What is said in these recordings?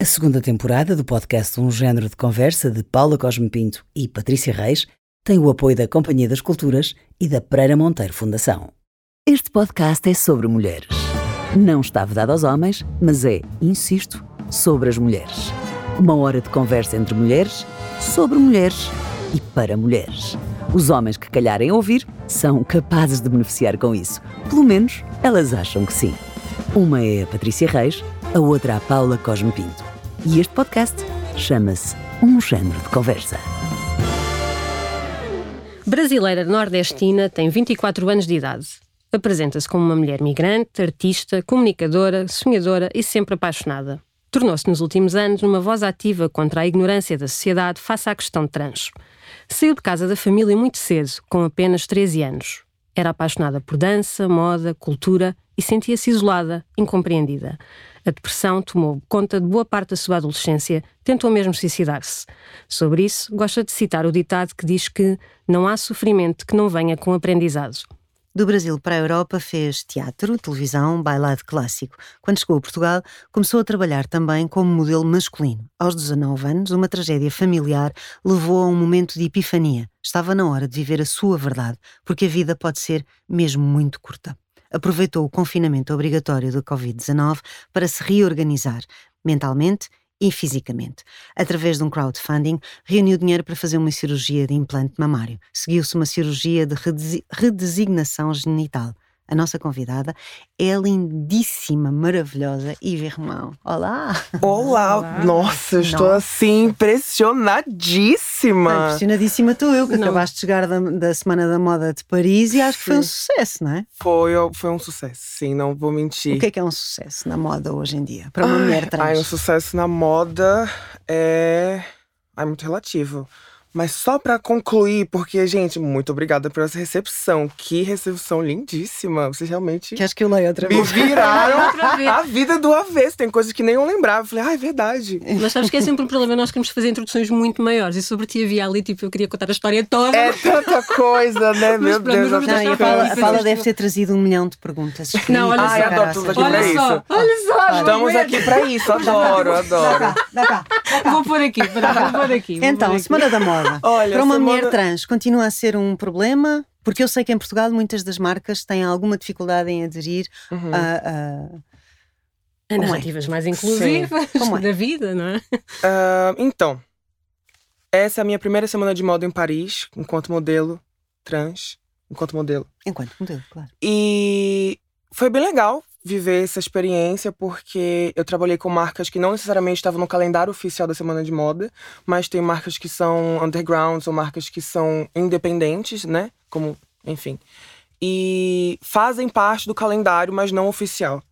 A segunda temporada do podcast Um Género de Conversa de Paula Cosme Pinto e Patrícia Reis tem o apoio da Companhia das Culturas e da Pereira Monteiro Fundação. Este podcast é sobre mulheres. Não está vedado aos homens, mas é, insisto, sobre as mulheres. Uma hora de conversa entre mulheres, sobre mulheres e para mulheres. Os homens que calharem ouvir são capazes de beneficiar com isso. Pelo menos elas acham que sim. Uma é a Patrícia Reis, a outra a Paula Cosme Pinto. E este podcast chama-se Um Género de Conversa. Brasileira nordestina, tem 24 anos de idade. Apresenta-se como uma mulher migrante, artista, comunicadora, sonhadora e sempre apaixonada. Tornou-se nos últimos anos uma voz ativa contra a ignorância da sociedade face à questão trans. Saiu de casa da família muito cedo, com apenas 13 anos. Era apaixonada por dança, moda, cultura e sentia-se isolada, incompreendida. A depressão tomou conta de boa parte da sua adolescência, tentou mesmo suicidar-se. Sobre isso, gosta de citar o ditado que diz que não há sofrimento que não venha com aprendizado. Do Brasil para a Europa fez teatro, televisão, bailado clássico. Quando chegou a Portugal, começou a trabalhar também como modelo masculino. Aos 19 anos, uma tragédia familiar levou a um momento de epifania. Estava na hora de viver a sua verdade, porque a vida pode ser mesmo muito curta. Aproveitou o confinamento obrigatório do Covid-19 para se reorganizar mentalmente e fisicamente. Através de um crowdfunding, reuniu dinheiro para fazer uma cirurgia de implante mamário. Seguiu-se uma cirurgia de redesignação genital. A nossa convidada é lindíssima, maravilhosa Ivy Romão. Olá! Olá! Olá. Nossa, eu estou assim impressionadíssima! Ah, impressionadíssima tu, eu, que não. acabaste de chegar da, da, Semana da Moda de Paris e acho que foi um sucesso, não é? Foi, foi um sucesso, sim, não vou mentir. O que é, que é um sucesso na moda hoje em dia, para uma ai, mulher trans? Ai, um sucesso na moda é. é muito relativo. Mas só para concluir, porque, gente, muito obrigada por essa recepção. Que recepção lindíssima. Vocês realmente. Que acho que eu leio outra vez. Me viraram a vida do avesso. Tem coisas que nem eu lembrava. Falei, ah, é verdade. Mas sabes que é sempre um problema. Nós queremos fazer introduções muito maiores. E sobre ti havia ali, tipo, eu queria contar a história toda. É tanta coisa, né? Meu Deus. Não, a Paula, a Paula deve ter trazido um milhão de perguntas. Não, olha Ai, só. adoro tudo aqui olha pra só, isso. Olha só. Estamos aqui pra isso. Adoro, adoro. Dá cá, dá cá, dá cá. Vou pôr aqui, vou pôr aqui. Vou então, pôr aqui. Semana da Moda. Olha, para uma mulher trans, continua a ser um problema? Porque eu sei que em Portugal muitas das marcas têm alguma dificuldade em aderir Uhum. a. A narrativas mais inclusivas Como é? da vida, não é? Ah, então, essa é a minha primeira semana de moda em Paris, enquanto modelo trans, enquanto modelo. Enquanto modelo, claro. E foi bem legal viver essa experiência, porque eu trabalhei com marcas que não necessariamente estavam no calendário oficial da Semana de Moda, mas tem marcas que são undergrounds ou marcas que são independentes, né? Como, enfim. E fazem parte do calendário, mas não oficial.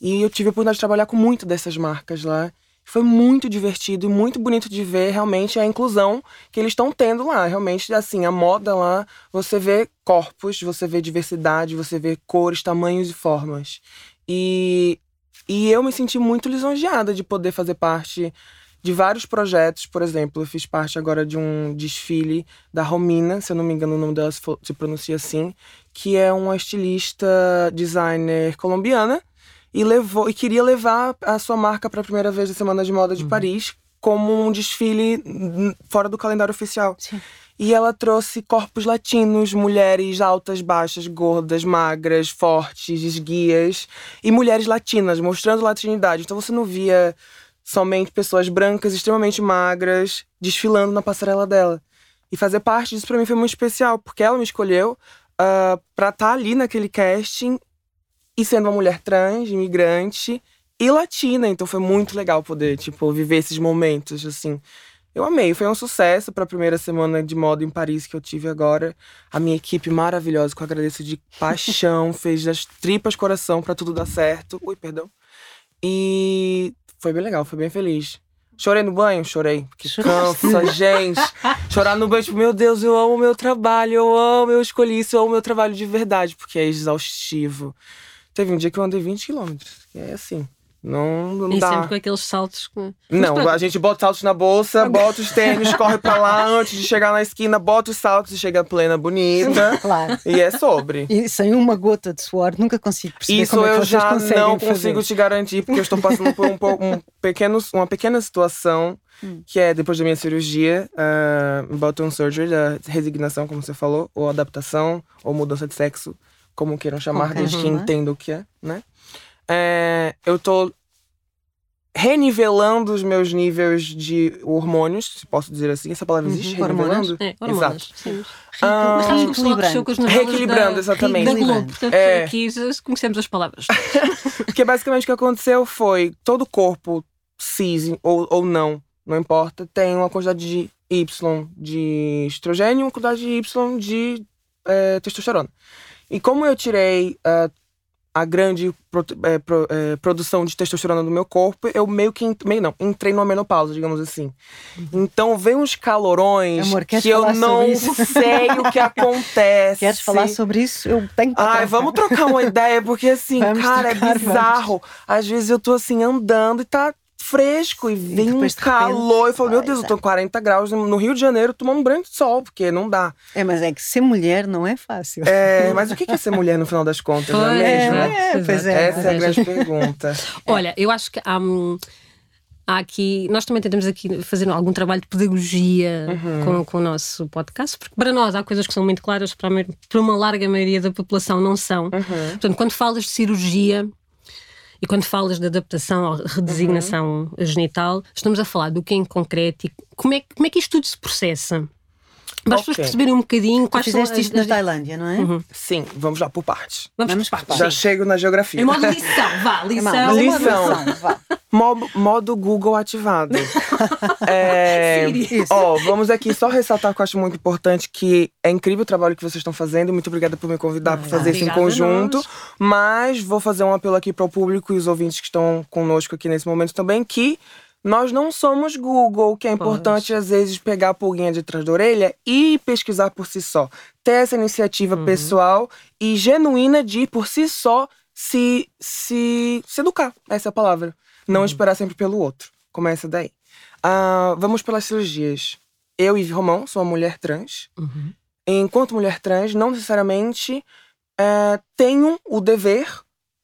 E eu tive a oportunidade de trabalhar com muito dessas marcas lá. Foi muito divertido e muito bonito de ver realmente a inclusão que eles estão tendo lá. Realmente, assim, a moda lá, você vê corpos, você vê diversidade, você vê cores, tamanhos e formas. E, e eu me senti muito lisonjeada de poder fazer parte de vários projetos. Por exemplo, eu fiz parte agora de um desfile da Romina, se eu não me engano o nome dela se, pronuncia assim, que é uma estilista designer colombiana e levou e queria levar a sua marca para a primeira vez da Semana de Moda de Paris como um desfile fora do calendário oficial. Sim. E ela trouxe corpos latinos, mulheres altas, baixas, gordas, magras, fortes, esguias e mulheres latinas, mostrando latinidade. Então você não via somente pessoas brancas extremamente magras desfilando na passarela dela. E fazer parte disso para mim foi muito especial, porque ela me escolheu ah, para estar ali naquele casting e sendo uma mulher trans, imigrante e latina, então foi muito legal poder, tipo, viver esses momentos, assim. Eu amei, foi um sucesso para a primeira semana de moda em Paris que eu tive agora. A minha equipe maravilhosa, que eu agradeço de paixão, fez das tripas coração para tudo dar certo. Ui, perdão. E foi bem legal, foi bem feliz. Chorei no banho? Chorei. Que cansa, gente. Chorar no banho, tipo, meu Deus, eu amo o meu trabalho, eu amo, eu escolhi isso, eu amo o meu trabalho de verdade, porque é exaustivo. Teve um dia que eu andei 20 quilômetros. É assim. Não, não E dá. sempre com aqueles saltos. que- Não, a gente bota saltos na bolsa, bota os tênis, corre pra lá antes de chegar na esquina, bota os saltos e chega plena bonita. Claro. E é sobre. E sem uma gota de suor, nunca consigo perceber Isso como é que eu vocês já não fazer. consigo te garantir, porque eu estou passando por um, um pequeno, uma pequena situação, Hum. que é depois da minha cirurgia, uh, bottom surgery, da resignação, como você falou, ou adaptação, ou mudança de sexo, como queiram chamar, desde que uma. entendam o que é, né? É, eu tô renivelando os meus níveis de hormônios, se posso dizer assim. Essa palavra Uhum, existe? hormonas. Renivelando? É, hormonas. Exato. Sim. Mas sabes que o pessoal cresceu com as novelas Reequilibrando, da, exatamente. da Globo. Portanto, É. aqui conhecemos as palavras. Porque basicamente o que aconteceu foi todo corpo cis ou, ou não, não importa, tem uma quantidade de Y de estrogênio e uma quantidade de Y de eh, testosterona. E como eu tirei ah, a grande pro- eh, pro- eh, produção de testosterona do meu corpo, eu meio que meio não, entrei numa menopausa, digamos assim. Então veio uns calorões Amor, que eu não sei o que acontece. Queres falar sobre isso? Eu tenho que Ai, vamos trocar uma ideia, porque assim, Vamos cara, trocar, é bizarro. Às vezes eu tô assim andando e tá fresco e vem um depois, de calor. Eu falo, meu Deus, eu tô é. com 40 graus no Rio de Janeiro tomando banho de sol, porque não dá. É, mas é que ser mulher não é fácil. É, mas o que é ser mulher no final das contas, não é mesmo? é, pois é. Essa é a grande pergunta. Olha, eu acho que há, hum, há aqui. Nós também tentamos aqui fazer algum trabalho de pedagogia Uhum. com, com o nosso podcast, porque para nós há coisas que são muito claras, para, a mai- para uma larga maioria da população não são. Uhum. Portanto, quando falas de cirurgia e quando falas de adaptação ou redesignação Uhum. genital, estamos a falar do que em concreto e como é, como é que isto tudo se processa. Para as pessoas Ok. perceberem um bocadinho Tu quais são fizeste as, isto na Tailândia, não é? Sim, vamos lá por partes. Vamos, Vamos por partes. Já sim. chego na geografia. Em modo lição, vá, lição. Não, uma Lição. lição, vá. Modo, modo Google ativado. É, ó, vamos aqui só ressaltar que eu acho muito importante que é incrível o trabalho que vocês estão fazendo. Muito obrigada por me convidar para fazer isso em conjunto. Mas vou fazer um apelo aqui para o público e os ouvintes que estão conosco aqui nesse momento também que nós não somos Google, que é importante às vezes pegar a pulguinha de trás da orelha e pesquisar por si só. Ter essa iniciativa Uhum. pessoal e genuína de por si só se, se, se educar. Essa é a palavra. Não esperar sempre pelo outro. Começa daí. Ah, vamos pelas cirurgias. Eu, Ive Romão, sou uma mulher trans. Uhum. Enquanto mulher trans, não necessariamente eh, tenho o dever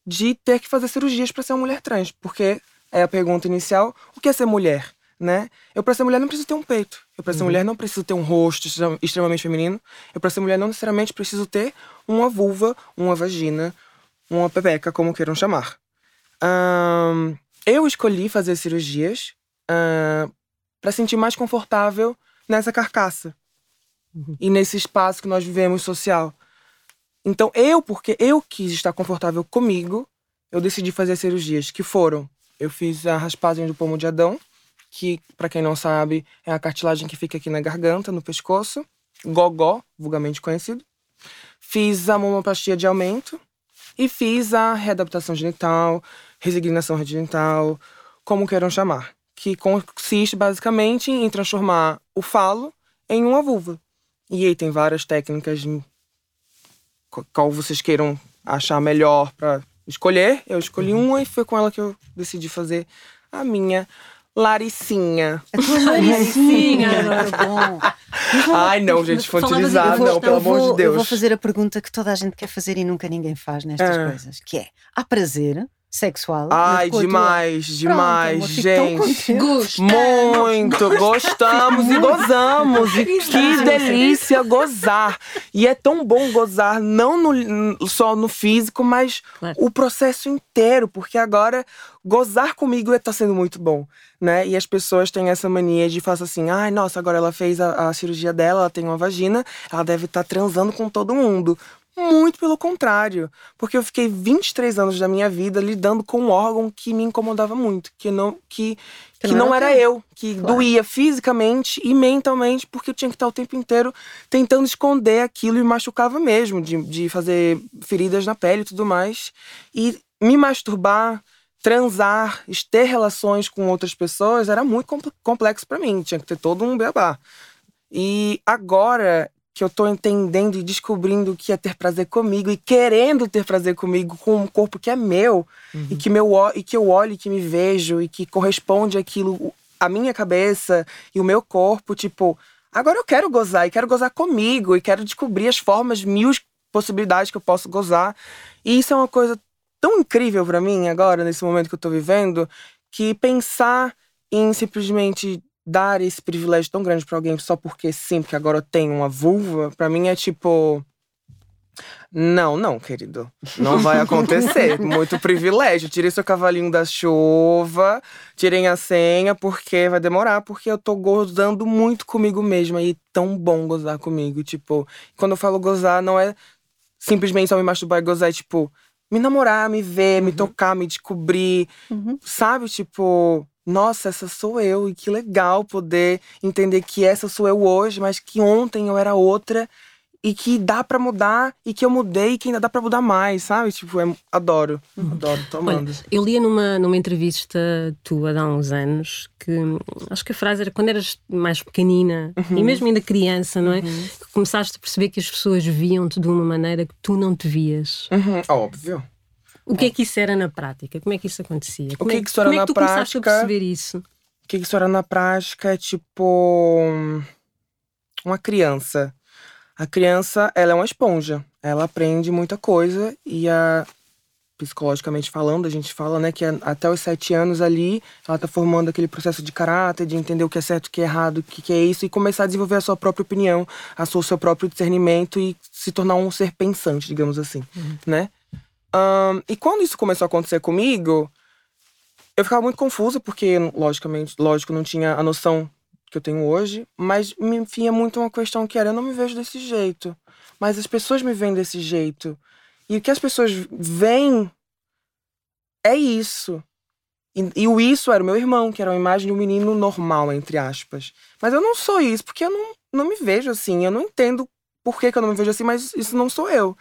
de ter que fazer cirurgias para ser uma mulher trans. Porque é a pergunta inicial: o que é ser mulher? Né? Eu, para ser mulher, não preciso ter um peito. Eu, para ser mulher, não preciso ter um rosto extrem- extremamente feminino. Eu, para ser mulher, não necessariamente preciso ter uma vulva, uma vagina, uma pepeca, como queiram chamar. Ahn, eu escolhi fazer cirurgias para sentir mais confortável nessa carcaça e nesse espaço que nós vivemos social. Então, eu, porque eu quis estar confortável comigo, eu decidi fazer cirurgias que foram: eu fiz a raspagem do pomo de Adão, que, para quem não sabe, é a cartilagem que fica aqui na garganta, no pescoço, gogó, vulgarmente conhecido. Fiz a mamoplastia de aumento e fiz a readaptação genital, resignação genital, como queiram chamar, que consiste basicamente em transformar o falo em uma vulva. E aí tem várias técnicas qual vocês queiram achar melhor para escolher. Eu escolhi uma e foi com ela que eu decidi fazer a minha Laricinha. A tua Laricinha, bom. Ai, não, gente, infantilizar, não, pelo amor de Deus. Eu vou fazer a pergunta que toda a gente quer fazer e nunca ninguém faz nestas Ah. coisas, que é, há prazer sexual? Ai, demais, demais, Pronto, gente. Muito, gostamos e gozamos. E que delícia gozar. E é tão bom gozar, não no- só no físico, mas Claro. o processo inteiro, porque agora gozar comigo está sendo muito bom, né? E as pessoas têm essa mania de falar assim: ai, nossa, agora ela fez a, a cirurgia dela, ela tem uma vagina, ela deve estar transando com todo mundo. Muito pelo contrário, porque eu fiquei 23 anos da minha vida lidando com um órgão que me incomodava muito, que não que, que, não não era era eu, que doía fisicamente e mentalmente, porque eu tinha que estar o tempo inteiro tentando esconder aquilo e machucava mesmo, de, de fazer feridas na pele e tudo mais. E me masturbar, transar, ter relações com outras pessoas era muito compl- complexo pra mim, tinha que ter todo um beabá. E agora que eu tô entendendo e descobrindo o que é ter prazer comigo e querendo ter prazer comigo com um corpo que é meu uhum. e que meu e que eu olho e que me vejo e que corresponde aquilo a minha cabeça e o meu corpo, tipo, agora eu quero gozar e quero gozar comigo e quero descobrir as formas, mil possibilidades que eu posso gozar. E isso é uma coisa tão incrível para mim agora nesse momento que eu tô vivendo, que pensar em simplesmente dar esse privilégio tão grande para alguém só porque sim, porque agora eu tenho uma vulva, para mim é tipo. Não, não, querido. Não vai acontecer. Muito privilégio. Tirei seu cavalinho da chuva, tirei a senha, porque vai demorar, porque eu tô gozando muito comigo mesma. E tão bom gozar comigo. Tipo, quando eu falo gozar, não é simplesmente só me masturbar e gozar, é tipo, me namorar, me ver, uhum. me tocar, me descobrir. Uhum. Sabe? Tipo, nossa, essa sou eu, e que legal poder entender que essa sou eu hoje, mas que ontem eu era outra e que dá para mudar e que eu mudei e que ainda dá para mudar mais, sabe? Tipo, é, adoro, uhum. adoro, tomando. Olha, eu lia numa, numa entrevista tua há uns anos que acho que a frase era quando eras mais pequenina uhum. e mesmo ainda criança, não é? Uhum. Que começaste a perceber que as pessoas viam-te de uma maneira que tu não te vias. Uhum. Óbvio. O que é que isso era na prática? Como é que isso acontecia? Como o que, é, que isso era como é que tu prática? começaste a perceber isso? O que, que isso era na prática é tipo. Uma criança. A criança, ela é uma esponja. Ela aprende muita coisa e a psicologicamente falando, a gente fala, né, que até os sete anos ali, ela tá formando aquele processo de caráter, de entender o que é certo, o que é errado, o que é isso, e começar a desenvolver a sua própria opinião, a sua, o seu próprio discernimento e se tornar um ser pensante, digamos assim, uhum. né? Um, e quando isso começou a acontecer comigo, eu ficava muito confusa, porque, logicamente, lógico, não tinha a noção que eu tenho hoje, mas me vinha muito uma questão que era: eu não me vejo desse jeito, mas as pessoas me veem desse jeito. E o que as pessoas veem é isso. E, e, o isso era o meu irmão, que era uma imagem de um menino normal, entre aspas. Mas eu não sou isso, porque eu não, não me vejo assim. Eu não entendo por que, que eu não me vejo assim, mas isso não sou eu.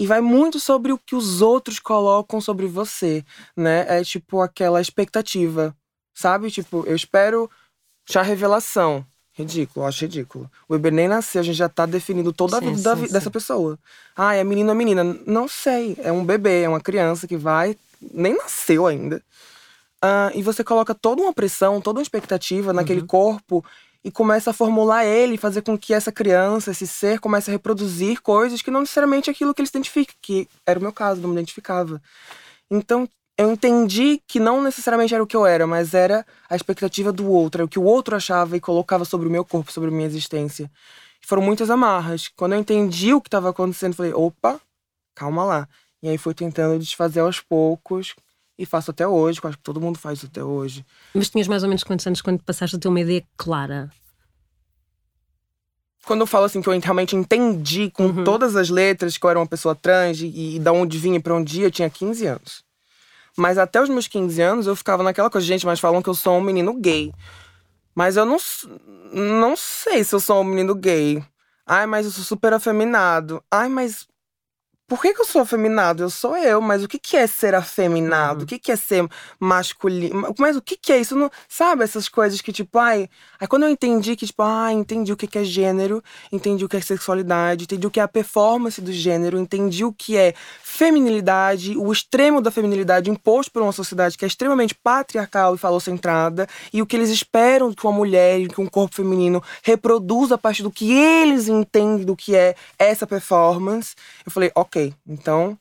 E vai muito sobre o que os outros colocam sobre você, né? É tipo aquela expectativa, sabe? Tipo, eu espero já revelação. Ridículo, acho ridículo. O bebê nem nasceu, a gente já tá definindo toda a vida sim, dessa pessoa. Ah, é menino ou menina? Não sei. É um bebê, é uma criança que vai. Nem nasceu ainda. Uh, e você coloca toda uma pressão, toda uma expectativa naquele uhum. corpo e começa a formular ele, fazer com que essa criança, esse ser, comece a reproduzir coisas que não necessariamente é aquilo que ele se identifica, que era o meu caso, não me identificava. Então, eu entendi que não necessariamente era o que eu era, mas era a expectativa do outro, era o que o outro achava e colocava sobre o meu corpo, sobre a minha existência. E foram muitas amarras. Quando eu entendi o que estava acontecendo, falei: opa, calma lá. E aí fui tentando desfazer aos poucos, e faço até hoje, acho que todo mundo faz isso até hoje. Mas tinhas mais ou menos quantos anos quando passaste a ter uma ideia clara? Quando eu falo assim que eu realmente entendi com uhum. todas as letras que eu era uma pessoa trans e, e da onde vinha e pra onde ia, eu tinha 15 anos. Mas até os meus 15 anos eu ficava naquela coisa, gente, mas falam que eu sou um menino gay. Mas eu não, não sei se eu sou um menino gay. Ai, mas eu sou super afeminado. Ai, mas por que, que, eu sou afeminado? Eu sou eu, mas o que, que é ser afeminado? Uhum. O que, que é ser masculino? Mas o que, que é isso? Não, sabe, essas coisas que, tipo, ai. Aí quando eu entendi que, tipo, ai, entendi o que, que é gênero, entendi o que é sexualidade, entendi o que é a performance do gênero, entendi o que é feminilidade, o extremo da feminilidade imposto por uma sociedade que é extremamente patriarcal e falocentrada, e o que eles esperam que uma mulher que um corpo feminino reproduza a partir do que eles entendem do que é essa performance. Eu falei, ok então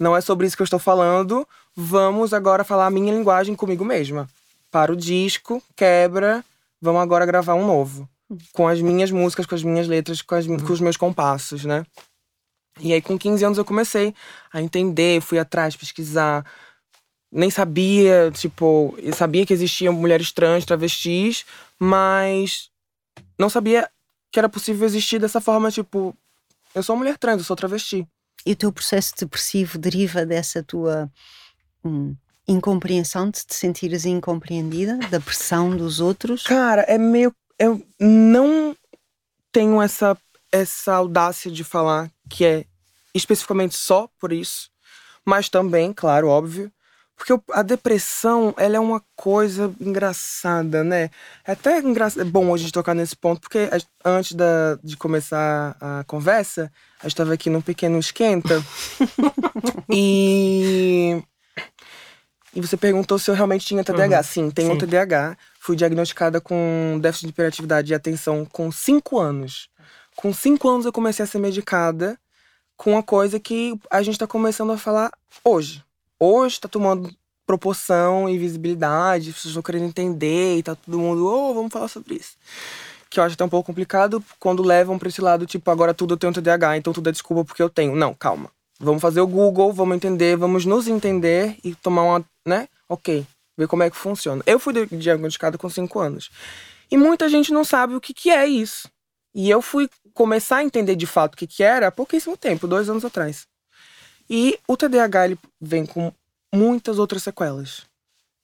não é sobre isso que eu estou falando. Vamos agora falar a minha linguagem comigo mesma. Para o disco, quebra, vamos agora gravar um novo. Com as minhas músicas, com as minhas letras, com, as, com os meus compassos, né? E aí, com 15 anos, eu comecei a entender, fui atrás, pesquisar. Nem sabia, tipo, eu sabia que existiam mulheres trans, travestis, mas não sabia que era possível existir dessa forma, tipo, eu sou mulher trans, eu sou travesti. E o teu processo depressivo deriva dessa tua hum, incompreensão, de te sentires incompreendida, da pressão dos outros? Cara, é meio. Eu não tenho essa, essa audácia de falar que é especificamente só por isso, mas também, claro, óbvio, Porque a depressão, ela é uma coisa engraçada, né? É até engraçado, é bom a gente tocar nesse ponto, porque antes da, de começar a conversa, a gente estava aqui num pequeno esquenta. e. E você perguntou se eu realmente tinha TDAH. Uhum. Sim, tenho Sim. TDAH. Fui diagnosticada com déficit de hiperatividade e atenção com 5 anos. Com 5 anos eu comecei a ser medicada com uma coisa que a gente está começando a falar hoje hoje está tomando proporção e visibilidade, as pessoas estão querendo entender e tá todo mundo, oh, vamos falar sobre isso. Que eu acho até um pouco complicado quando levam para esse lado, tipo, agora tudo eu tenho TDAH, então tudo é desculpa porque eu tenho. Não, calma. Vamos fazer o Google, vamos entender, vamos nos entender e tomar uma, né? Ok, ver como é que funciona. Eu fui diagnosticada com 5 anos. E muita gente não sabe o que, que é isso. E eu fui começar a entender de fato o que, que era há pouquíssimo tempo, dois anos atrás. E o TDAH ele vem com muitas outras sequelas.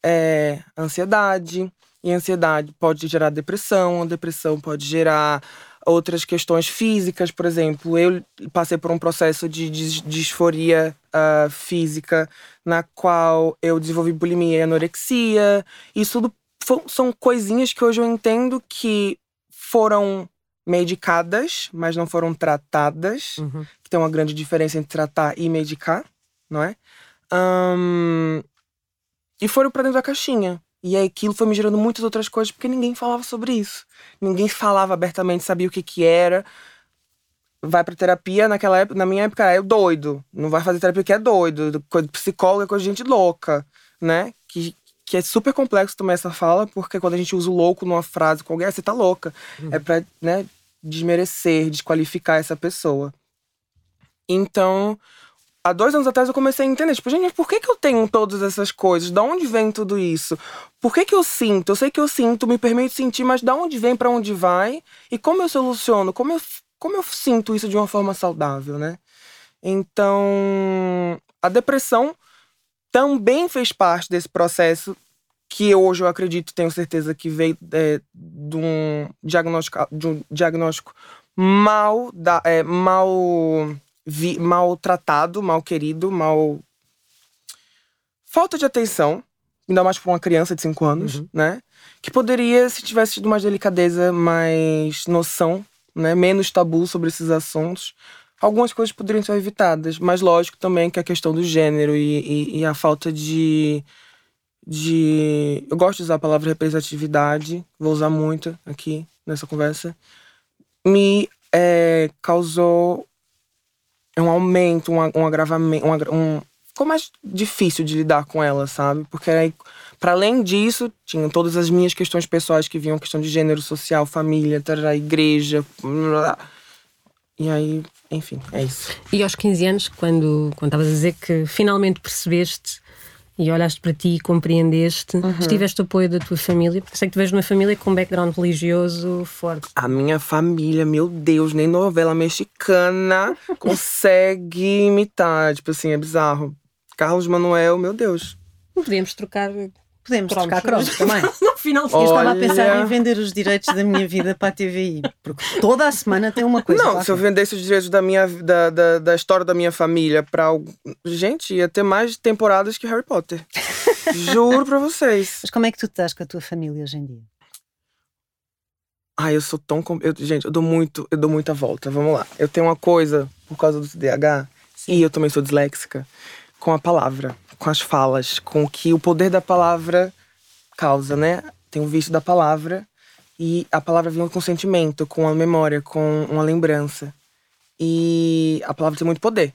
É ansiedade, e ansiedade pode gerar depressão, a depressão pode gerar outras questões físicas, por exemplo, eu passei por um processo de disforia uh, física, na qual eu desenvolvi bulimia e anorexia. Isso tudo são coisinhas que hoje eu entendo que foram medicadas, mas não foram tratadas. Uhum. Que tem uma grande diferença entre tratar e medicar, não é? Um, e foram para dentro da caixinha. E aí aquilo foi me gerando muitas outras coisas, porque ninguém falava sobre isso. Ninguém falava abertamente, sabia o que que era. Vai pra terapia, naquela época, na minha época, é doido. Não vai fazer terapia que é doido. Coisa psicóloga é coisa de gente louca, né? Que, que é super complexo também essa fala, porque quando a gente usa o louco numa frase com alguém, ah, você tá louca. Uhum. É pra, né, desmerecer, desqualificar essa pessoa. Então, há dois anos atrás eu comecei a entender, tipo, gente, por que, que eu tenho todas essas coisas? De onde vem tudo isso? Por que, que eu sinto? Eu sei que eu sinto, me permito sentir, mas de onde vem, para onde vai? E como eu soluciono? Como eu, como eu sinto isso de uma forma saudável, né? Então, a depressão também fez parte desse processo que hoje eu acredito, tenho certeza que veio é, de, um diagnóstico, de um diagnóstico mal, da, é, mal, vi, mal tratado, mal querido, mal. Falta de atenção, ainda mais para uma criança de 5 anos, uhum. né? Que poderia, se tivesse tido mais delicadeza, mais noção, né? Menos tabu sobre esses assuntos, algumas coisas poderiam ser evitadas. Mas lógico também que a questão do gênero e, e, e a falta de de. Eu gosto de usar a palavra representatividade, vou usar muito aqui nessa conversa. Me é, causou um aumento, um, um agravamento, um, um, ficou mais difícil de lidar com ela, sabe? Porque aí, para além disso, tinha todas as minhas questões pessoais que vinham, questão de gênero, social, família, tarará, igreja. Blá. E aí, enfim, é isso. E aos 15 anos, quando estavas a dizer que finalmente percebeste e olhaste para ti e compreendeste, uhum. tiveste apoio da tua família, porque sei que tu vês uma família com um background religioso forte. A minha família, meu Deus, nem novela mexicana consegue imitar. Tipo assim, é bizarro. Carlos Manuel, meu Deus. Podíamos trocar Podemos trocar cromos também. no final, eu estava a pensar em vender os direitos da minha vida para a TVI. Porque toda a semana tem uma coisa. Não, se eu vendesse os direitos da, minha, da, da, da história da minha família para. Gente, ia ter mais temporadas que Harry Potter. Juro para vocês. Mas como é que tu estás com a tua família hoje em dia? Ai, eu sou tão. Eu, gente, eu dou muito, eu dou muita volta. Vamos lá. Eu tenho uma coisa, por causa do TDAH, Sim. e eu também sou disléxica, com a palavra com as falas, com o que o poder da palavra causa, né? Tem o vício da palavra e a palavra vem com sentimento, com a memória, com uma lembrança. E a palavra tem muito poder.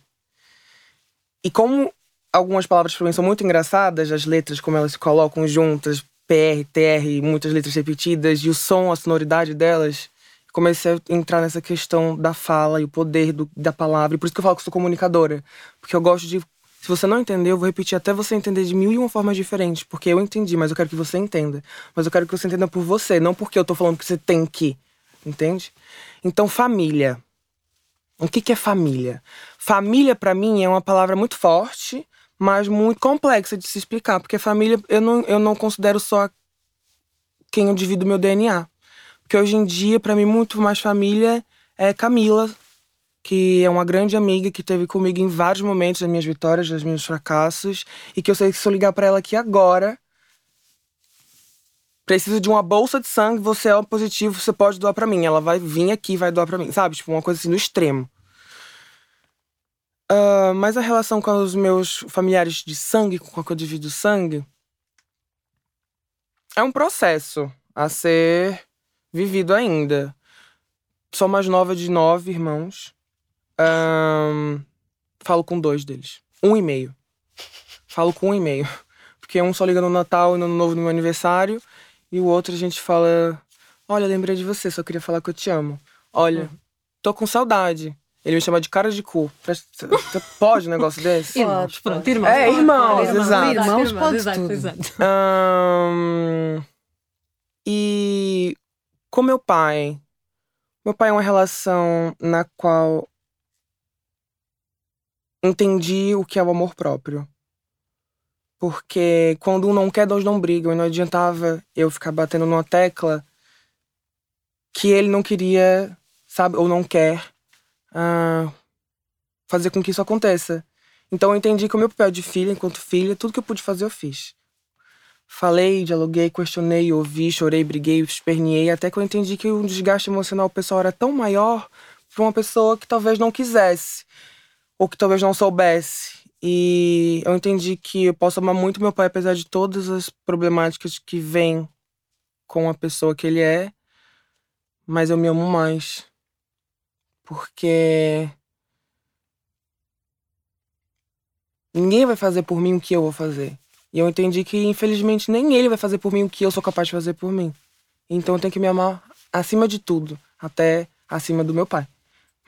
E como algumas palavras para mim são muito engraçadas, as letras como elas se colocam juntas, PR, TR, muitas letras repetidas e o som, a sonoridade delas, comecei a entrar nessa questão da fala e o poder do, da palavra. E por isso que eu falo que sou comunicadora, porque eu gosto de se você não entendeu, eu vou repetir até você entender de mil e uma formas diferentes. Porque eu entendi, mas eu quero que você entenda. Mas eu quero que você entenda por você, não porque eu tô falando que você tem que. Entende? Então, família. O que, que é família? Família, para mim, é uma palavra muito forte, mas muito complexa de se explicar. Porque família, eu não, eu não considero só quem eu divido meu DNA. Porque hoje em dia, para mim, muito mais família é Camila, que é uma grande amiga que teve comigo em vários momentos das minhas vitórias, dos meus fracassos, e que eu sei que se eu ligar para ela aqui agora, preciso de uma bolsa de sangue, você é positivo, você pode doar para mim. Ela vai vir aqui, vai doar para mim, sabe? Tipo, uma coisa assim no extremo. Uh, mas a relação com os meus familiares de sangue, com a que eu divido sangue, é um processo a ser vivido ainda. Sou mais nova de nove irmãos. Um, falo com dois deles. Um e meio. Falo com um e meio. Porque um só liga no Natal e no Novo no meu aniversário. E o outro a gente fala: Olha, lembrei de você, só queria falar que eu te amo. Olha, tô com saudade. Ele me chama de cara de cu. Você pode um negócio desse? Irmãos, pronto, irmãos. É, irmãos, exato. Irmãos, pode exato, tudo. Exato. Um, e com meu pai. Meu pai é uma relação na qual entendi o que é o amor próprio. Porque quando um não quer, dois não brigam. E não adiantava eu ficar batendo numa tecla que ele não queria, sabe, ou não quer uh, fazer com que isso aconteça. Então eu entendi que o meu papel de filha, enquanto filha, tudo que eu pude fazer eu fiz. Falei, dialoguei, questionei, ouvi, chorei, briguei, esperneei, até que eu entendi que o desgaste emocional pessoal era tão maior para uma pessoa que talvez não quisesse, ou que talvez não soubesse. E eu entendi que eu posso amar muito meu pai, apesar de todas as problemáticas que vêm com a pessoa que ele é, mas eu me amo mais porque ninguém vai fazer por mim o que eu vou fazer. E eu entendi que, infelizmente, nem ele vai fazer por mim o que eu sou capaz de fazer por mim. Então eu tenho que me amar acima de tudo, até acima do meu pai.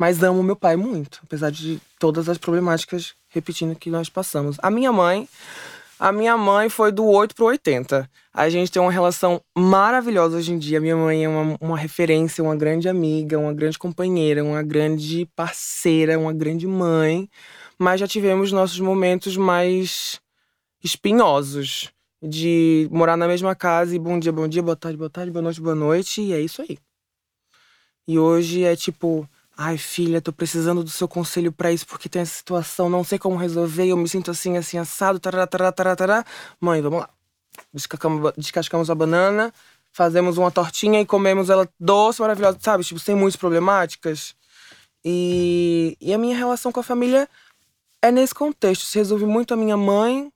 Mas amo meu pai muito, apesar de todas as problemáticas, repetindo, que nós passamos. A minha mãe a minha mãe foi do 8 pro 80. A gente tem uma relação maravilhosa hoje em dia. Minha mãe é uma, uma referência, uma grande amiga, uma grande companheira, uma grande parceira, uma grande mãe. Mas já tivemos nossos momentos mais espinhosos de morar na mesma casa e bom dia, bom dia, boa tarde, boa tarde, boa noite, boa noite, e é isso aí. E hoje é tipo, Ai, filha, tô precisando do seu conselho para isso porque tem essa situação, não sei como resolver, eu me sinto assim, assim, assado, tarará, tarará, tarará. Mãe, vamos lá. Descascamos a banana, fazemos uma tortinha e comemos ela doce, maravilhosa, sabe? Tipo, sem muitas problemáticas. E, e a minha relação com a família é nesse contexto. Se resolve muito a minha mãe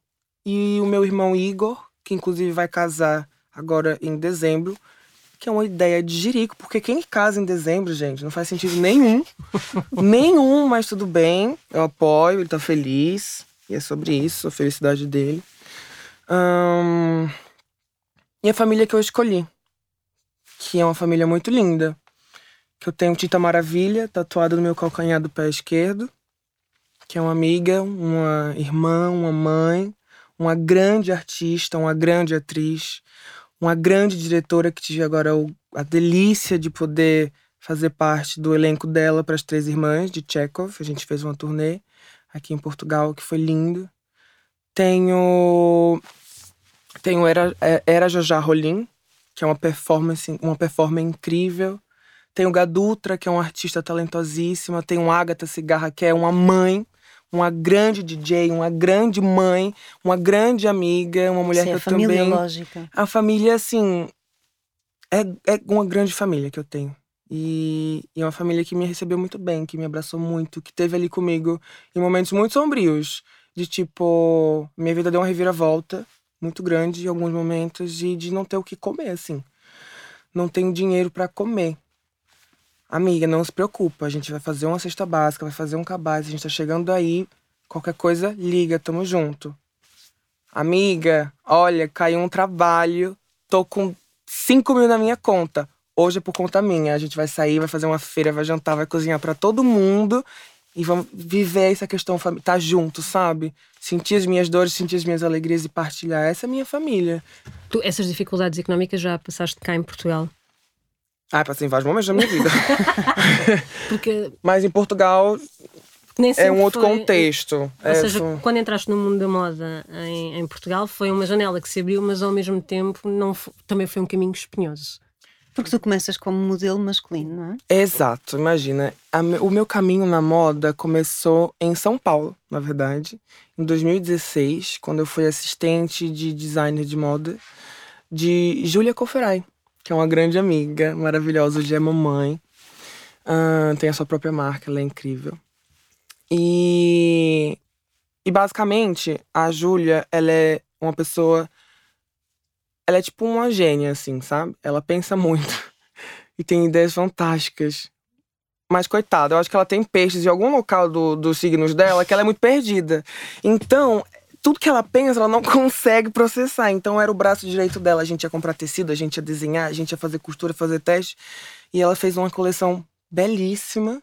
e o meu irmão Igor, que inclusive vai casar agora em dezembro que é uma ideia de jirico, porque quem casa em dezembro, gente, não faz sentido nenhum. nenhum, mas tudo bem. Eu apoio, ele tá feliz. E é sobre isso, a felicidade dele. E a família que eu escolhi, que é uma família muito linda. Que eu tenho Tita Maravilha tatuada no meu calcanhar do pé esquerdo, que é uma amiga, uma irmã, uma mãe, uma grande artista, uma grande atriz, uma grande diretora que tive agora a delícia de poder fazer parte do elenco dela para as Três Irmãs, de Chekhov. A gente fez uma turnê aqui em Portugal que foi lindo. Tenho tenho Era, Era Jojá Rolim, que é uma performance, uma performance incrível. Tenho Gadutra, que é uma artista talentosíssima. Tenho Agatha Cigarra, que é uma mãe uma grande DJ, uma grande mãe, uma grande amiga, uma mulher Sim, que eu família também. Lógica. A família, assim, é, é uma grande família que eu tenho. E, e é uma família que me recebeu muito bem, que me abraçou muito, que teve ali comigo em momentos muito sombrios. De tipo, minha vida deu uma reviravolta muito grande em alguns momentos e de não ter o que comer, assim. Não tenho dinheiro para comer. Amiga, não se preocupa, a gente vai fazer uma cesta básica, vai fazer um cabaz, a gente tá chegando aí. Qualquer coisa, liga, tamo junto. Amiga, olha, caiu um trabalho, tô com 5 mil na minha conta. Hoje é por conta minha. A gente vai sair, vai fazer uma feira, vai jantar, vai cozinhar para todo mundo e vamos viver essa questão, tá junto, sabe? Sentir as minhas dores, sentir as minhas alegrias e partilhar. Essa é a minha família. Tu, essas dificuldades económicas já passaste cá em Portugal? Ah, passei em vários momentos da minha vida. Porque... Mas em Portugal é um outro foi... contexto. Ou é, seja, foi... quando entraste no mundo da moda em, em, Portugal, foi uma janela que se abriu, mas ao mesmo tempo não foi... também foi um caminho espinhoso. Porque tu começas como modelo masculino, não é? Exato, imagina. o meu caminho na moda começou em São Paulo, na verdade, em 2016, quando eu fui assistente de designer de moda de Júlia Coferai, que é uma grande amiga, maravilhosa, hoje é mamãe. Uh, tem a sua própria marca, ela é incrível. E, e basicamente, a Júlia, ela é uma pessoa. Ela é tipo uma gênia, assim, sabe? Ela pensa muito e tem ideias fantásticas. Mas, coitada, eu acho que ela tem peixes em algum local do, dos signos dela que ela é muito perdida. Então, tudo que ela pensa, ela não consegue processar. Então, era o braço direito dela. A gente ia comprar tecido, a gente ia desenhar, a gente ia fazer costura, fazer teste. E ela fez uma coleção belíssima.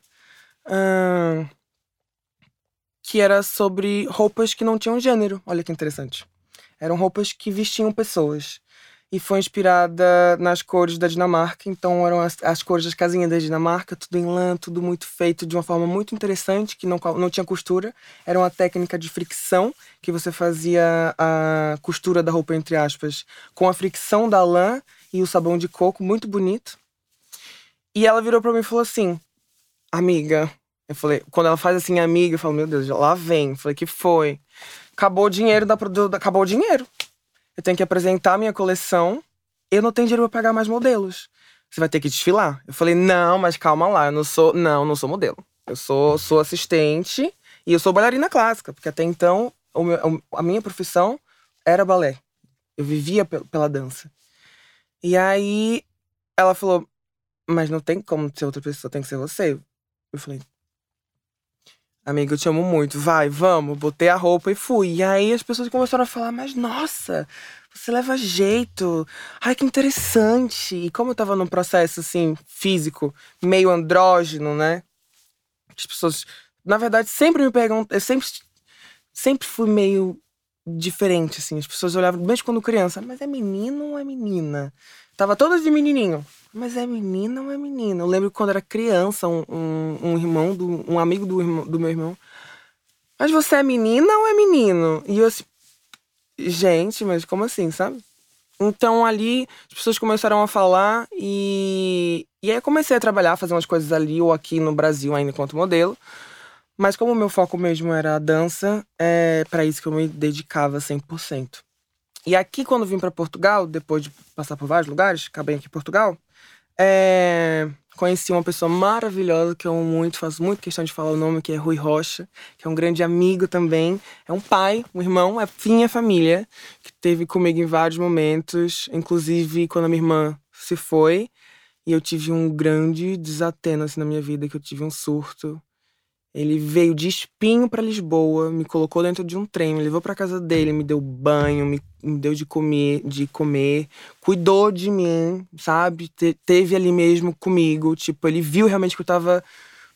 Que era sobre roupas que não tinham gênero. Olha que interessante. Eram roupas que vestiam pessoas. E foi inspirada nas cores da Dinamarca. Então eram as, as cores das casinhas da Dinamarca, tudo em lã, tudo muito feito de uma forma muito interessante, que não, não tinha costura. Era uma técnica de fricção, que você fazia a costura da roupa, entre aspas, com a fricção da lã e o sabão de coco, muito bonito. E ela virou para mim e falou assim: Amiga. Eu falei, quando ela faz assim, amiga, eu falo, meu Deus, lá vem. Eu falei, que foi? Acabou o dinheiro da, acabou o dinheiro. Eu tenho que apresentar a minha coleção. Eu não tenho dinheiro pra pagar mais modelos. Você vai ter que desfilar. Eu falei, não, mas calma lá, eu não sou. Não, não sou modelo. Eu sou, sou assistente e eu sou bailarina clássica, porque até então meu, a minha profissão era balé. Eu vivia pela dança. E aí ela falou: mas não tem como ser outra pessoa, tem que ser você. Eu falei, amiga, eu te amo muito, vai, vamos. Botei a roupa e fui. E aí as pessoas começaram a falar, mas nossa, você leva jeito. Ai, que interessante. E como eu tava num processo, assim, físico, meio andrógeno, né? As pessoas, na verdade, sempre me perguntam, eu sempre, sempre fui meio diferente, assim. As pessoas olhavam, mesmo quando criança, mas é menino ou é menina? Tava todas de menininho. Mas é menina ou é menina? Eu lembro quando era criança, um, um, um irmão, do, um amigo do, irmão, do meu irmão. Mas você é menina ou é menino? E eu assim, gente, mas como assim, sabe? Então ali as pessoas começaram a falar e, e aí eu comecei a trabalhar, fazer umas coisas ali ou aqui no Brasil ainda enquanto modelo. Mas como o meu foco mesmo era a dança, é para isso que eu me dedicava 100%. E aqui, quando vim para Portugal, depois de passar por vários lugares, acabei aqui em Portugal, é... conheci uma pessoa maravilhosa que eu muito, faço muito questão de falar o nome, que é Rui Rocha, que é um grande amigo também. É um pai, um irmão, é minha família, que teve comigo em vários momentos, inclusive quando a minha irmã se foi. E eu tive um grande desateno assim, na minha vida, que eu tive um surto ele veio de espinho para Lisboa, me colocou dentro de um trem, me levou para casa dele, me deu banho, me, me, deu de comer, de comer, cuidou de mim, sabe? Te, teve ali mesmo comigo, tipo, ele viu realmente que eu tava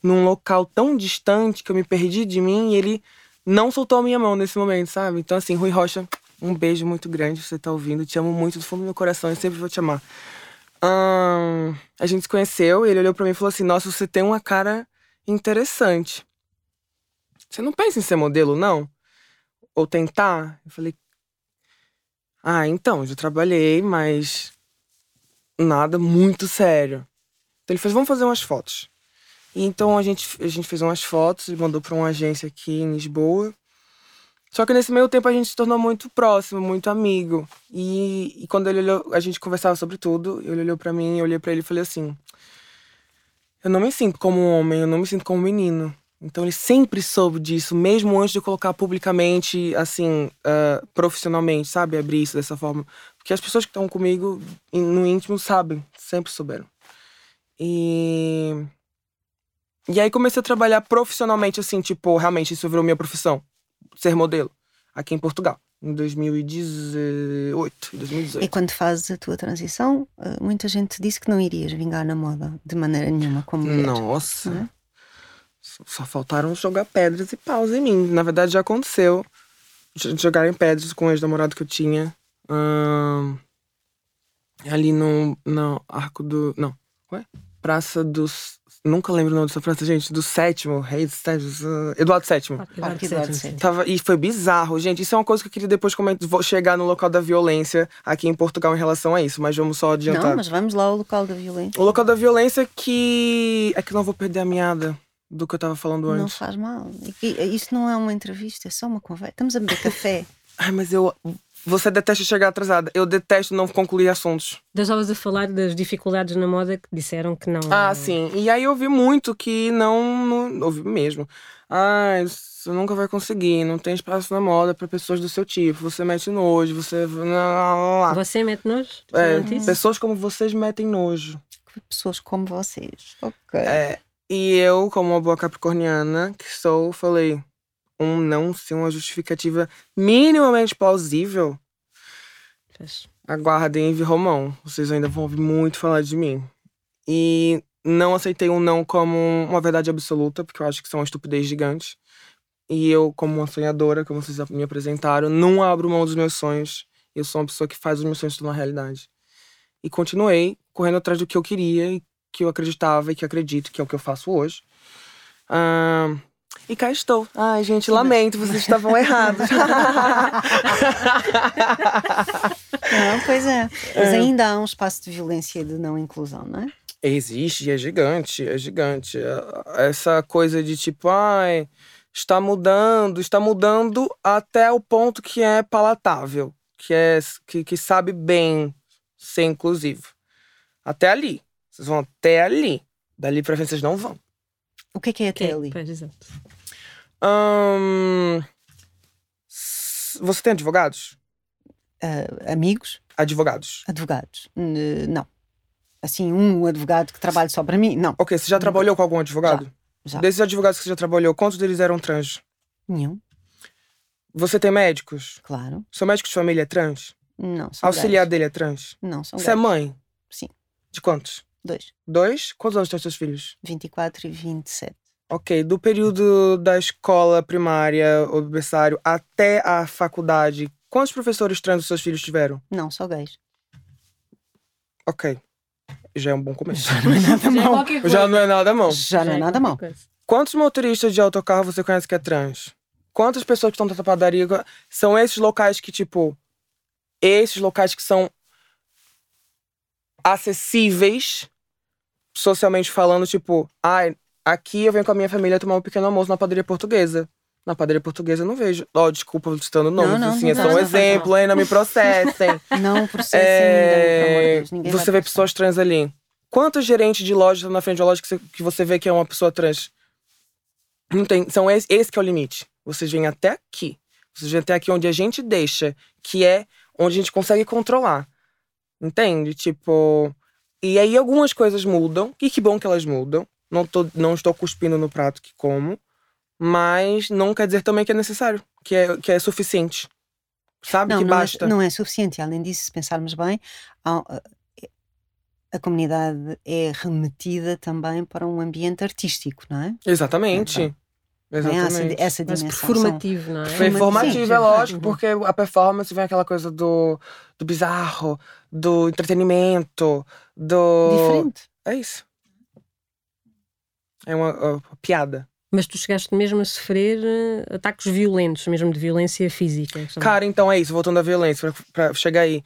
num local tão distante que eu me perdi de mim e ele não soltou a minha mão nesse momento, sabe? Então assim, Rui Rocha, um beijo muito grande, você tá ouvindo, te amo muito do fundo do meu coração, eu sempre vou te amar. Hum, a gente se conheceu, ele olhou para mim e falou assim: "Nossa, você tem uma cara interessante". Você não pensa em ser modelo, não? Ou tentar? Eu falei. Ah, então, já trabalhei, mas nada muito sério. Então ele fez, vamos fazer umas fotos. E então a gente, a gente fez umas fotos e mandou para uma agência aqui em Lisboa. Só que nesse meio tempo a gente se tornou muito próximo, muito amigo. E, e quando ele olhou, a gente conversava sobre tudo, ele olhou para mim, eu olhei para ele e falei assim: Eu não me sinto como um homem, eu não me sinto como um menino. Então ele sempre soube disso, mesmo antes de colocar publicamente, assim, uh, profissionalmente, sabe? Abrir isso dessa forma. Porque as pessoas que estão comigo no íntimo sabem, sempre souberam. E. E aí comecei a trabalhar profissionalmente, assim, tipo, realmente isso virou minha profissão. Ser modelo. Aqui em Portugal. Em 2018, 2018. E quando fazes a tua transição, ah, muita gente disse que não irias vingar na moda de maneira nenhuma como mulher. Nossa. Não é? Só faltaram jogar pedras e paus em mim. Na verdade, já aconteceu. Jogarem pedras com o ex-namorado que eu tinha. ali no, no arco do. Não. Ué? Praça dos. Nunca lembro o nome dessa praça, gente. Do sétimo, rei dos sétimos. uh, Eduardo VII. Eduardo VII. Tava, e foi bizarro, gente. Isso é uma coisa que eu queria depois comentar. Vou chegar no local da violência aqui em Portugal em relação a isso, mas vamos só adiantar. Não, mas vamos lá ao local da violência. O local da violência que. É que não vou perder a meada do que eu tava falando Não antes. faz mal. Isso não é uma entrevista, é só uma conversa. Estamos a beber café. Ai, mas eu. Você detesta chegar atrasada. Eu detesto não concluir assuntos. Estavas a falar das dificuldades na moda que disseram que não. Ah, sim. E aí eu vi muito que não. não ouvi mesmo. Ah, você nunca vai conseguir. Não tem espaço na moda pra pessoas do seu tipo. Você mete nojo, você. Você mete nojo? É, pessoas como vocês metem nojo. Pessoas como vocês. Ok. É, e eu, como uma boa capricorniana que sou, falei: um não ser uma justificativa minimamente plausível. Aguardem Eve Romão. Vocês ainda vão ouvir muito falar de mim. E não aceitei um não como uma verdade absoluta, porque eu acho que são uma estupidez gigante. E eu, como uma sonhadora, como vocês me apresentaram, não abro mão dos meus sonhos. Eu sou uma pessoa que faz os meus sonhos tornar realidade. E continuei correndo atrás do que eu queria, e que eu acreditava e que acredito, que é o que eu faço hoje. Ah, e cá estou. Ai, gente, lamento, vocês estavam errados. Não, pois é. Mas ainda há um espaço de violência e de não inclusão, não é? Existe, é gigante, é gigante. É- Essa coisa de tipo, ai, está mudando, está mudando até o ponto que é palatável, que é que, que sabe bem ser inclusivo. Até ali. Vocês vão até ali. Dali pra frente vocês não vão. O que é que é até Que- ali? Pois, exato. Ahn, s- Você tem advogados? Ah, amigos? Advogados. Advogados? N- não. Assim, um advogado que trabalhe só para mim? Não. Ok, você já trabalhou com algum advogado? Já. Desses advogados que você já trabalhou, quantos deles eram trans? Nenhum, Você tem médicos? claro. Seu médico de família é trans? Não, são Auxiliar gays. dele é trans? Não, são Você é gays. mãe? Sim. De quantos? Dois. Dois? Quantos anos têm seus filhos? 24 e 27. Ok, do período da escola primária ou do berçário até a faculdade, quantos professores trans os seus filhos tiveram? Não, só gays. Ok. Já é um bom começo. Não é nada Já é mal. Já não é nada bom. Já não é nada mal. Quantos motoristas de autocarro você conhece que é trans? Quantas pessoas que estão na padaria são esses locais que, tipo, esses locais que são acessíveis, socialmente falando, tipo, ai, aqui eu venho com a minha família tomar um pequeno almoço na padaria portuguesa. Na padaria portuguesa eu não vejo. Ó, desculpa citando nomes, não, assim, não é só um exemplo? Não me processem. Não processem ninguém, É, Deus. Ninguém você vê pessoas trans ali. Quantos gerentes de loja estão na frente de uma loja que você, que você vê que é uma pessoa trans? Não tem. São esse, esse que é o limite. Vocês vêm até aqui. Vocês vêm até aqui onde a gente deixa, que é onde a gente consegue controlar. Entende? Tipo. E aí algumas coisas mudam. E que bom que elas mudam. Não, tô, não estou cuspindo no prato que como. Mas não quer dizer também que é necessário. Que é, que é suficiente. Sabe? Não, que não é, basta. não é suficiente. Além disso, se pensarmos bem, a, a comunidade é remetida também para um ambiente artístico, não é? Exatamente. Tem essa, Exatamente. essa Mas dimensão. performativo, não é? Foi informativo, Sim, é lógico, Uhum. porque a performance vem aquela coisa do, do bizarro, do entretenimento, do. Diferente. É isso. É uma, uma piada. Mas tu chegaste mesmo a sofrer eh, ataques violentos, mesmo de violência física. sabe? Cara, então é isso, voltando à violência, pra chegar aí.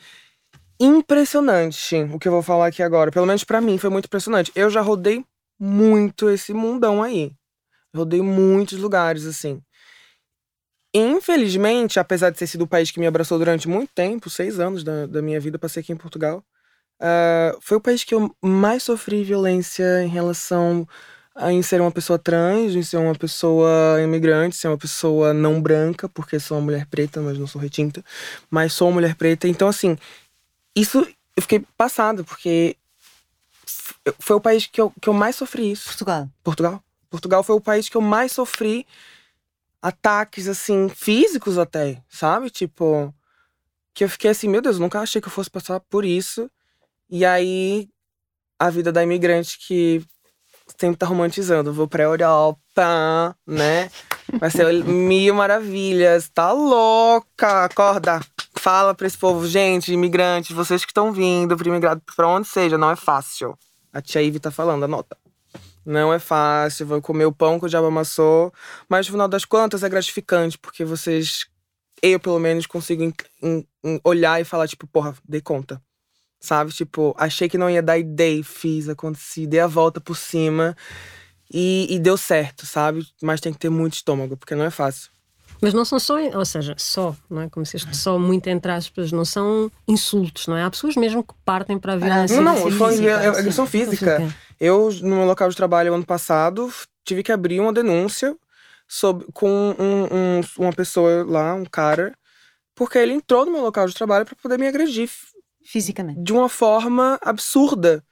Impressionante o que eu vou falar aqui agora. Pelo menos pra mim foi muito impressionante. Eu já rodei muito esse mundão aí. Rodei muitos lugares, assim. Infelizmente, apesar de ter sido o país que me abraçou durante muito tempo, seis anos da, da minha vida, passei aqui em Portugal, ah, foi o país que eu mais sofri violência em relação a em ser uma pessoa trans, em ser uma pessoa imigrante, ser uma pessoa não branca, porque sou uma mulher preta, mas não sou retinta, mas sou uma mulher preta. Então, assim, isso eu fiquei passada, porque foi o país que eu, que eu mais sofri isso. Portugal. Portugal. Portugal foi o país que eu mais sofri ataques, assim, físicos até, sabe? Tipo, que eu fiquei assim, meu Deus, eu nunca achei que eu fosse passar por isso. E aí, a vida da imigrante que sempre tá romantizando, vou pra Europa, né? Vai ser mil maravilhas, tá louca, acorda. Fala pra esse povo, gente, imigrantes, vocês que estão vindo pra imigrar pra onde seja, não é fácil. A tia Ive tá falando, anota. Não é fácil, vou comer o pão que o diabo amassou, mas no final das contas é gratificante, porque vocês, eu pelo menos, consigo em, em, em olhar e falar, tipo, porra, dei conta. Sabe? Tipo, achei que não ia dar ideia, fiz, aconteci, dei a volta por cima e, e deu certo, sabe? Mas tem que ter muito estômago, porque não é fácil. Mas não são só, ou seja, só, não é? Como se isto só muito entre aspas, não são insultos, não é? Há pessoas mesmo que partem para a violência. não, não, é agressão física. Eu, no meu local de trabalho ano passado, tive que abrir uma denúncia sobre, com um, um, uma pessoa lá, um cara, porque ele entrou no meu local de trabalho para poder me agredir. Fisicamente. De uma forma absurda.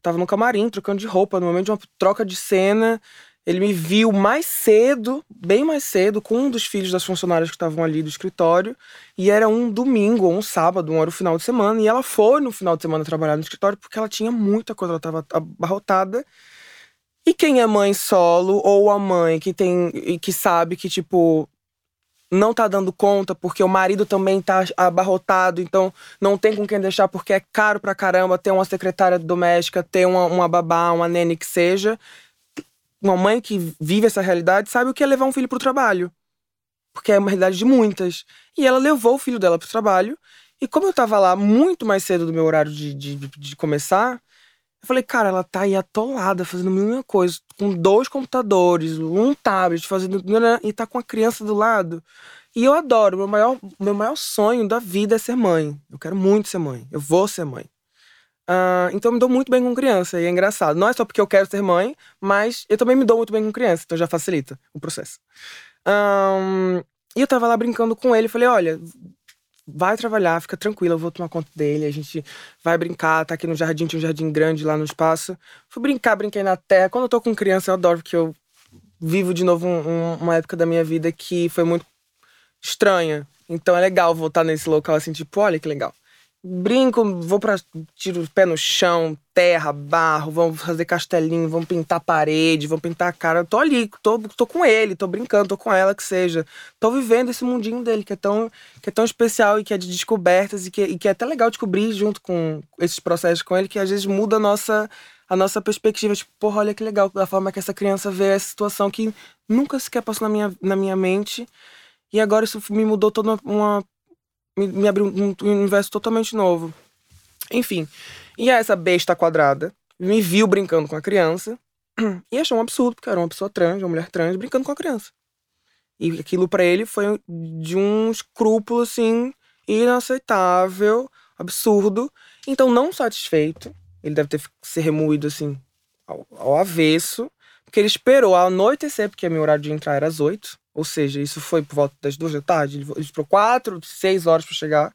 Tava no camarim, trocando de roupa, no momento de uma troca de cena. Ele me viu mais cedo, bem mais cedo, com um dos filhos das funcionárias que estavam ali do escritório. E era um domingo ou um sábado, um era o final de semana. E ela foi no final de semana trabalhar no escritório porque ela tinha muita coisa, ela estava abarrotada. E quem é mãe solo, ou a mãe que tem e que sabe que, tipo, não tá dando conta porque o marido também tá abarrotado, então não tem com quem deixar porque é caro pra caramba ter uma secretária doméstica, ter uma, uma babá, uma nene que seja uma mãe que vive essa realidade sabe o que é levar um filho para o trabalho. Porque é uma realidade de muitas. E ela levou o filho dela para o trabalho. E como eu estava lá muito mais cedo do meu horário de, de, de começar, eu falei, cara, ela tá aí atolada, fazendo a mesma coisa, com dois computadores, um tablet, fazendo. e tá com a criança do lado. E eu adoro, meu maior, meu maior sonho da vida é ser mãe. Eu quero muito ser mãe. Eu vou ser mãe. Uh, então eu me dou muito bem com criança e é engraçado. Não é só porque eu quero ser mãe, mas eu também me dou muito bem com criança, então já facilita o processo. Um, e eu tava lá brincando com ele, falei: olha, vai trabalhar, fica tranquila, eu vou tomar conta dele, a gente vai brincar, tá aqui no jardim, tinha um jardim grande lá no espaço. Fui brincar, brinquei na terra. Quando eu tô com criança, eu adoro, porque eu vivo de novo um, um, uma época da minha vida que foi muito estranha. Então é legal voltar nesse local assim, tipo, olha que legal brinco, vou para tiro o pé no chão, terra, barro, vamos fazer castelinho, vamos pintar parede, vamos pintar a cara. Eu tô ali, tô, tô com ele, tô brincando, tô com ela, que seja. Tô vivendo esse mundinho dele, que é tão, que é tão especial e que é de descobertas e que, e que é até legal descobrir junto com esses processos com ele, que às vezes muda a nossa, a nossa perspectiva. Tipo, porra, olha que legal a forma que essa criança vê essa situação que nunca sequer passou na minha, na minha mente. E agora isso me mudou toda uma me, me abriu um, um universo totalmente novo. Enfim, e essa besta quadrada me viu brincando com a criança e achou um absurdo, porque era uma pessoa trans, uma mulher trans, brincando com a criança. E aquilo para ele foi de um escrúpulo, assim, inaceitável, absurdo. Então, não satisfeito, ele deve ter se remoído, assim, ao, ao avesso, porque ele esperou anoitecer, porque meu horário de entrar era às oito. Ou seja, isso foi por volta das duas da tarde. Ele esperou quatro, seis horas para chegar.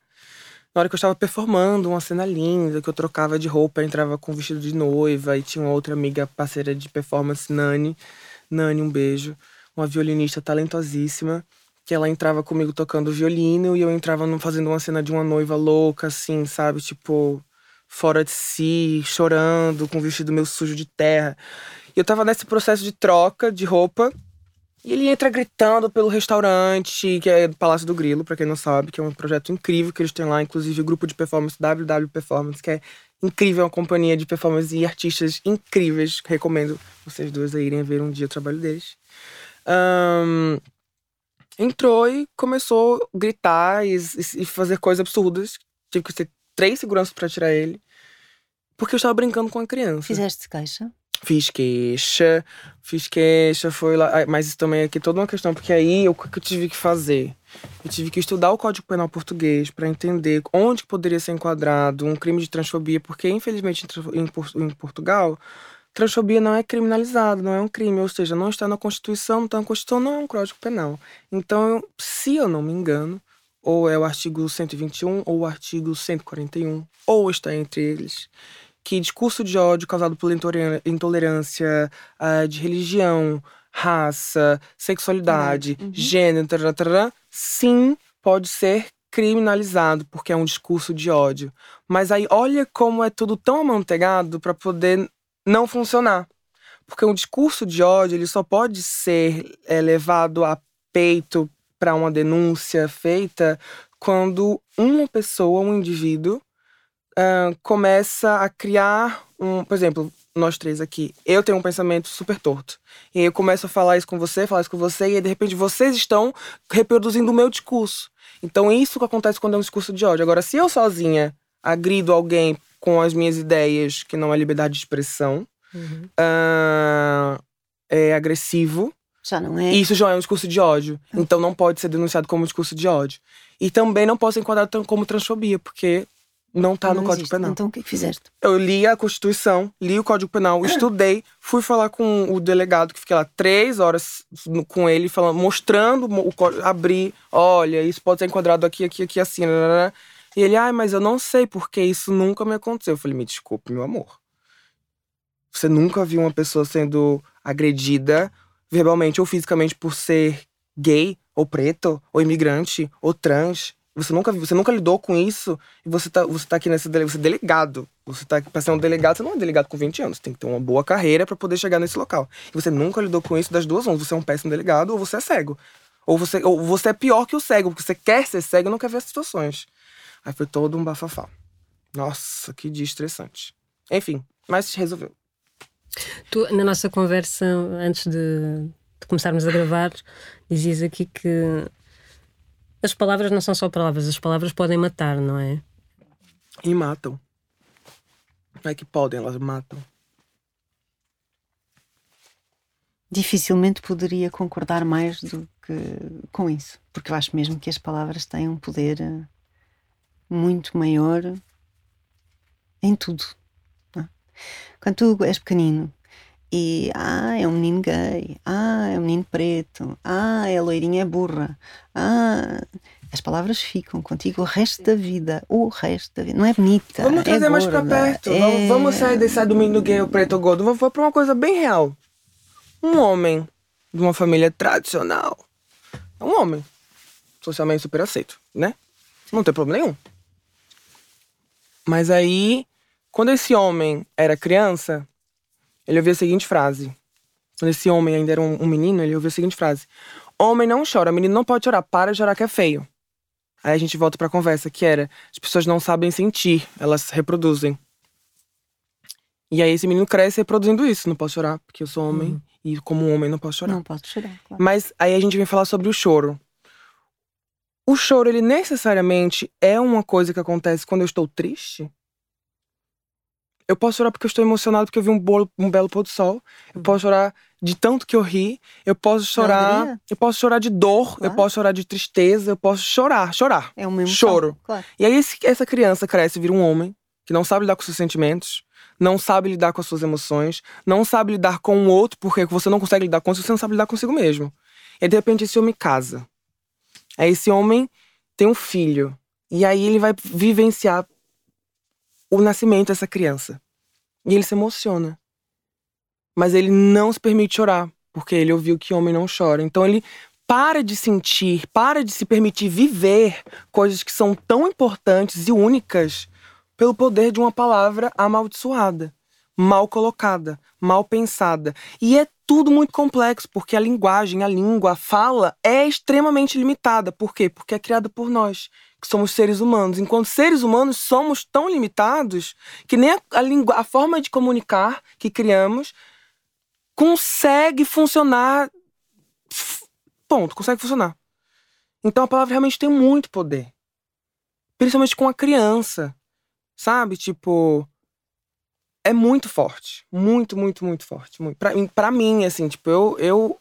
Na hora que eu estava performando uma cena linda, que eu trocava de roupa, entrava com vestido de noiva e tinha uma outra amiga parceira de performance, Nani. Nani, um beijo. Uma violinista talentosíssima. Que ela entrava comigo tocando violino e eu entrava fazendo uma cena de uma noiva louca, assim, sabe? Tipo, fora de si, chorando, com o vestido meu sujo de terra. E eu tava nesse processo de troca de roupa e ele entra gritando pelo restaurante, que é do Palácio do Grilo, para quem não sabe, que é um projeto incrível que eles têm lá, inclusive o grupo de performance WW Performance, que é incrível, é uma companhia de performance e artistas incríveis. Recomendo vocês duas a irem ver um dia o trabalho deles. Um, entrou e começou a gritar e, e fazer coisas absurdas. Tive que ter três seguranças para tirar ele. Porque eu estava brincando com a criança. Fizeste caixa? Fiz queixa, fiz queixa, foi lá. Mas isso também é aqui toda uma questão, porque aí o que eu tive que fazer? Eu tive que estudar o Código Penal português para entender onde poderia ser enquadrado um crime de transfobia, porque infelizmente em Portugal, transfobia não é criminalizado, não é um crime, ou seja, não está na Constituição, está na Constituição, não é um Código Penal. Então, se eu não me engano, ou é o artigo 121 ou o artigo 141, ou está entre eles que discurso de ódio causado por intolerância uh, de religião, raça, sexualidade, uhum. gênero, tará, tará, sim, pode ser criminalizado porque é um discurso de ódio. Mas aí olha como é tudo tão amanteigado para poder não funcionar. Porque um discurso de ódio ele só pode ser é, levado a peito para uma denúncia feita quando uma pessoa, um indivíduo, uh, começa a criar um. Por exemplo, nós três aqui. Eu tenho um pensamento super torto. E aí eu começo a falar isso com você, falar isso com você, e aí, de repente vocês estão reproduzindo o meu discurso. Então, isso que acontece quando é um discurso de ódio. Agora, se eu sozinha agrido alguém com as minhas ideias, que não é liberdade de expressão, uhum. uh, é agressivo. Já não é. Isso já é um discurso de ódio. Uhum. Então não pode ser denunciado como um discurso de ódio. E também não pode ser enquadrado como transfobia, porque não tá não no Código Penal. Então o que fizeste? Eu li a Constituição, li o Código Penal, estudei, fui falar com o delegado, que fiquei lá três horas com ele, falando, mostrando o código, abri, olha, isso pode ser enquadrado aqui, aqui, aqui, assim, né, né, né. E ele, ai, ah, mas eu não sei porque isso nunca me aconteceu. Eu falei, me desculpe, meu amor. Você nunca viu uma pessoa sendo agredida verbalmente ou fisicamente por ser gay, ou preto, ou imigrante, ou trans. Você nunca, você nunca lidou com isso e você tá, você tá aqui nesse você é delegado. Você tá pra ser um delegado, você não é delegado com 20 anos. Tem que ter uma boa carreira para poder chegar nesse local. E você nunca lidou com isso das duas mãos. Você é um péssimo delegado ou você é cego. Ou você, ou você é pior que o cego, porque você quer ser cego e não quer ver as situações. Aí foi todo um bafafá. Nossa, que dia estressante. Enfim, mas resolveu. Tu, na nossa conversa, antes de, de começarmos a gravar, dizias aqui que as palavras não são só palavras, as palavras podem matar, não é? E matam. Não é que podem, elas matam. Dificilmente poderia concordar mais do que com isso, porque eu acho mesmo que as palavras têm um poder eh, muito maior em tudo. É? Quando tu és pequenino e ah, é um menino gay, ah, é um menino preto, ah, é loirinha é burra, ah, as palavras ficam contigo o resto da vida, o resto da vida. Não é bonita. Vamos é trazer mais para perto. É... Vamos, vamos, sair desse do menino gay, o preto ou gordo. Vamos para uma coisa bem real. Um homem de uma família tradicional é um homem socialmente super aceito, né? Não tem problema nenhum. Mas aí, quando esse homem era criança, ele ouvia a seguinte frase. Quando esse homem ainda era um, um menino, ele ouvia a seguinte frase: Homem não chora, menino não pode chorar, para de chorar que é feio. Aí a gente volta pra conversa, que era: as pessoas não sabem sentir, elas reproduzem. E aí esse menino cresce reproduzindo isso. Não posso chorar, porque eu sou homem. Uhum. E como homem não posso chorar. Não posso chorar, claro. Mas aí a gente vem falar sobre o choro. O choro, ele necessariamente é uma coisa que acontece quando eu estou triste? Eu posso chorar porque eu estou emocionado porque eu vi um, bolo, um belo pôr do sol. Eu posso chorar de tanto que eu ri. Eu posso chorar. Eu posso chorar de dor. Claro. Eu posso chorar de tristeza. Eu posso chorar, chorar. É o mesmo choro. Claro. E aí esse, essa criança cresce, vira um homem que não sabe lidar com seus sentimentos, não sabe lidar com as suas emoções, não sabe lidar com o outro porque você não consegue lidar com isso, você não sabe lidar consigo mesmo. E de repente esse homem casa. Aí esse homem tem um filho. E aí ele vai vivenciar o nascimento dessa criança. E ele se emociona. Mas ele não se permite chorar, porque ele ouviu que homem não chora. Então ele para de sentir, para de se permitir viver coisas que são tão importantes e únicas pelo poder de uma palavra amaldiçoada mal colocada, mal pensada. E é tudo muito complexo, porque a linguagem, a língua, a fala é extremamente limitada. Por quê? Porque é criada por nós, somos seres humanos. Enquanto seres humanos somos tão limitados que nem a, a, a forma de comunicar que criamos consegue funcionar. Ponto, consegue funcionar. Então a palavra realmente tem muito poder. Principalmente com a criança. Sabe? Tipo, é muito forte. Muito, muito, muito forte. Muito. Pra, pra mim, assim, tipo, eu, eu.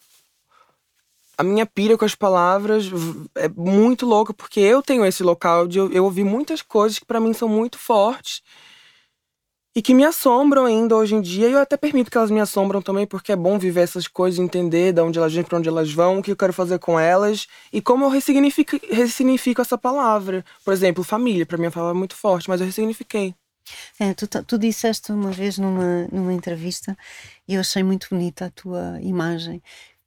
A minha pira com as palavras é muito louca, porque eu tenho esse local de eu, eu ouvir muitas coisas que para mim são muito fortes e que me assombram ainda hoje em dia. E eu até permito que elas me assombram também, porque é bom viver essas coisas, entender de onde elas vêm, para onde elas vão, o que eu quero fazer com elas e como eu ressignifico, ressignifico essa palavra. Por exemplo, família, para mim é uma palavra muito forte, mas eu ressignifiquei. É, tu, tu disseste uma vez numa, numa entrevista, e eu achei muito bonita a tua imagem,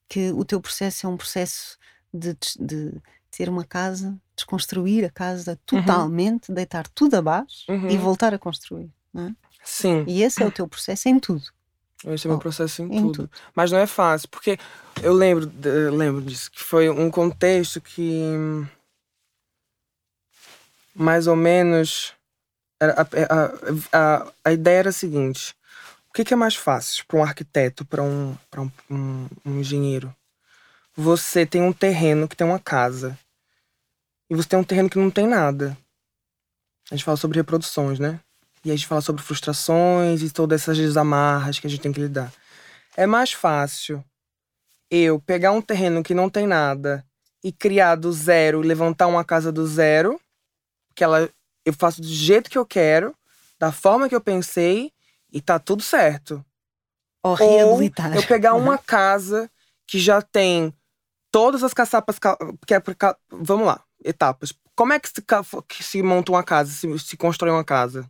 que o teu processo é um processo de, de ter uma casa, desconstruir a casa uhum. totalmente, uhum. deitar tudo abaixo uhum. e voltar a construir. É? Sim. E esse é o teu processo em tudo. Esse é o meu processo em, em tudo. tudo. Mas não é fácil, porque eu lembro, eu lembro disso, que foi um contexto que mais ou menos A, a, a, a ideia era a seguinte: que, que é mais fácil para um arquiteto, para um, um, um, um engenheiro? Você tem um terreno que tem uma casa e você tem um terreno que não tem nada. A gente fala sobre reproduções, né? E a gente fala sobre frustrações e todas essas desamarras que a gente tem que lidar. É mais fácil eu pegar um terreno que não tem nada e criar do zero, levantar uma casa do zero, que ela eu faço do jeito que eu quero, da forma que eu pensei e tá tudo certo. Ou reabilitar. Ou eu pegar uma casa que já tem todas as caçapas que é vamos lá, etapas. Como é que se, que se monta uma casa, se, se constrói uma casa?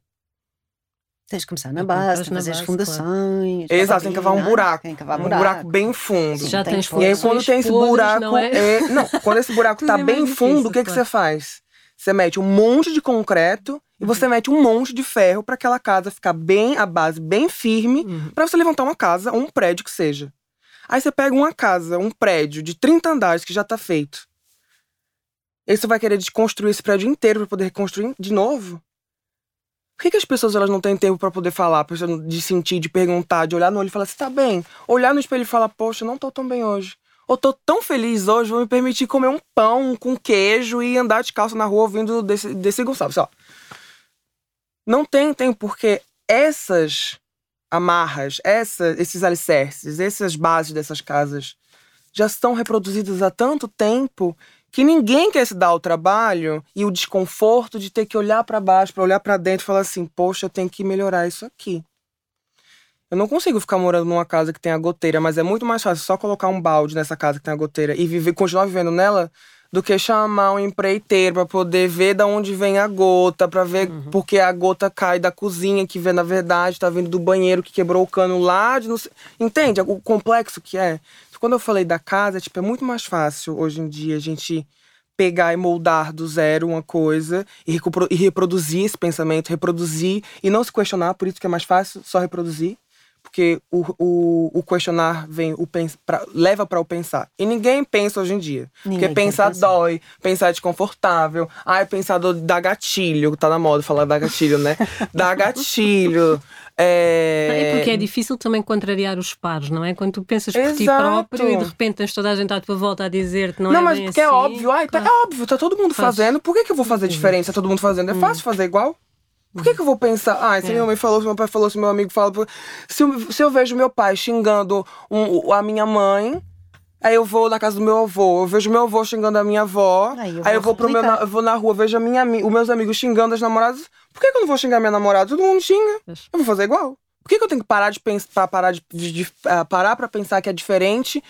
Tens de começar na base, tens fazer as fundações. Claro. Exato, tem que cavar um buraco. Tem que cavar um buraco. buraco bem fundo. Já tens E aí, quando tem esse buraco. Não, é? É, não, quando esse buraco tá bem fundo, o que, que você faz? Você mete um monte de concreto e você uhum. mete um monte de ferro para aquela casa ficar bem, a base bem firme, uhum. para você levantar uma casa ou um prédio que seja. Aí você pega uma casa, um prédio de 30 andares que já tá feito. E você vai querer desconstruir esse prédio inteiro para poder reconstruir de novo? Por que, que as pessoas elas não têm tempo para poder falar, de sentir, de perguntar, de olhar no olho e falar, você tá bem? Olhar no espelho e falar, poxa, não tô tão bem hoje. Ou tô tão feliz hoje, vou me permitir comer um pão com queijo e andar de calça na rua ouvindo desse, desse Gonçalves. Ó. Não tem tempo, porque essas amarras, essa, esses alicerces, essas bases dessas casas já estão reproduzidas há tanto tempo que ninguém quer se dar o trabalho e o desconforto de ter que olhar para baixo, para olhar para dentro e falar assim: poxa, eu tenho que melhorar isso aqui. Eu não consigo ficar morando numa casa que tem a goteira, mas é muito mais fácil só colocar um balde nessa casa que tem a goteira e viver, continuar vivendo nela do que chamar um empreiteiro para poder ver da onde vem a gota, para ver uhum. porque a gota cai da cozinha que vê na verdade tá vindo do banheiro que quebrou o cano lá de não sei... entende o complexo que é. Quando eu falei da casa, tipo, é muito mais fácil hoje em dia a gente pegar e moldar do zero uma coisa e, e reproduzir esse pensamento, reproduzir e não se questionar, por isso que é mais fácil só reproduzir porque o, o, o questionar vem o pra, leva para o pensar. E ninguém pensa hoje em dia. Ninguém porque pensar, pensar dói, pensar é desconfortável. Ai, pensar do, dá gatilho, tá na moda falar da gatilho, né? dá gatilho. É... porque é difícil também contrariar os pares, não é? Quando tu pensas por Exato. ti próprio e de repente tens toda a gente à tua volta a dizer-te não, não é mas porque é assim, é óbvio, ai, tá, é óbvio, tá todo mundo Faz. fazendo, por que, que eu vou fazer diferença? Tá todo mundo fazendo, é hum. fácil fazer igual. Por que, que eu vou pensar, ah, se é. minha mãe falou, se meu pai falou, se meu amigo fala. Se eu, se eu vejo meu pai xingando um, a minha mãe, Aí eu vou na casa do meu avô, eu vejo meu avô xingando a minha avó. Aí eu vou, aí eu vou pro meu, eu vou na rua, vejo a minha, os meus amigos xingando as namoradas. Por que, que eu não vou xingar minha namorada? Todo mundo xinga. Eu vou fazer igual. Por que, que eu tenho que parar de pensar, parar de, de, de uh, parar para pensar que é diferente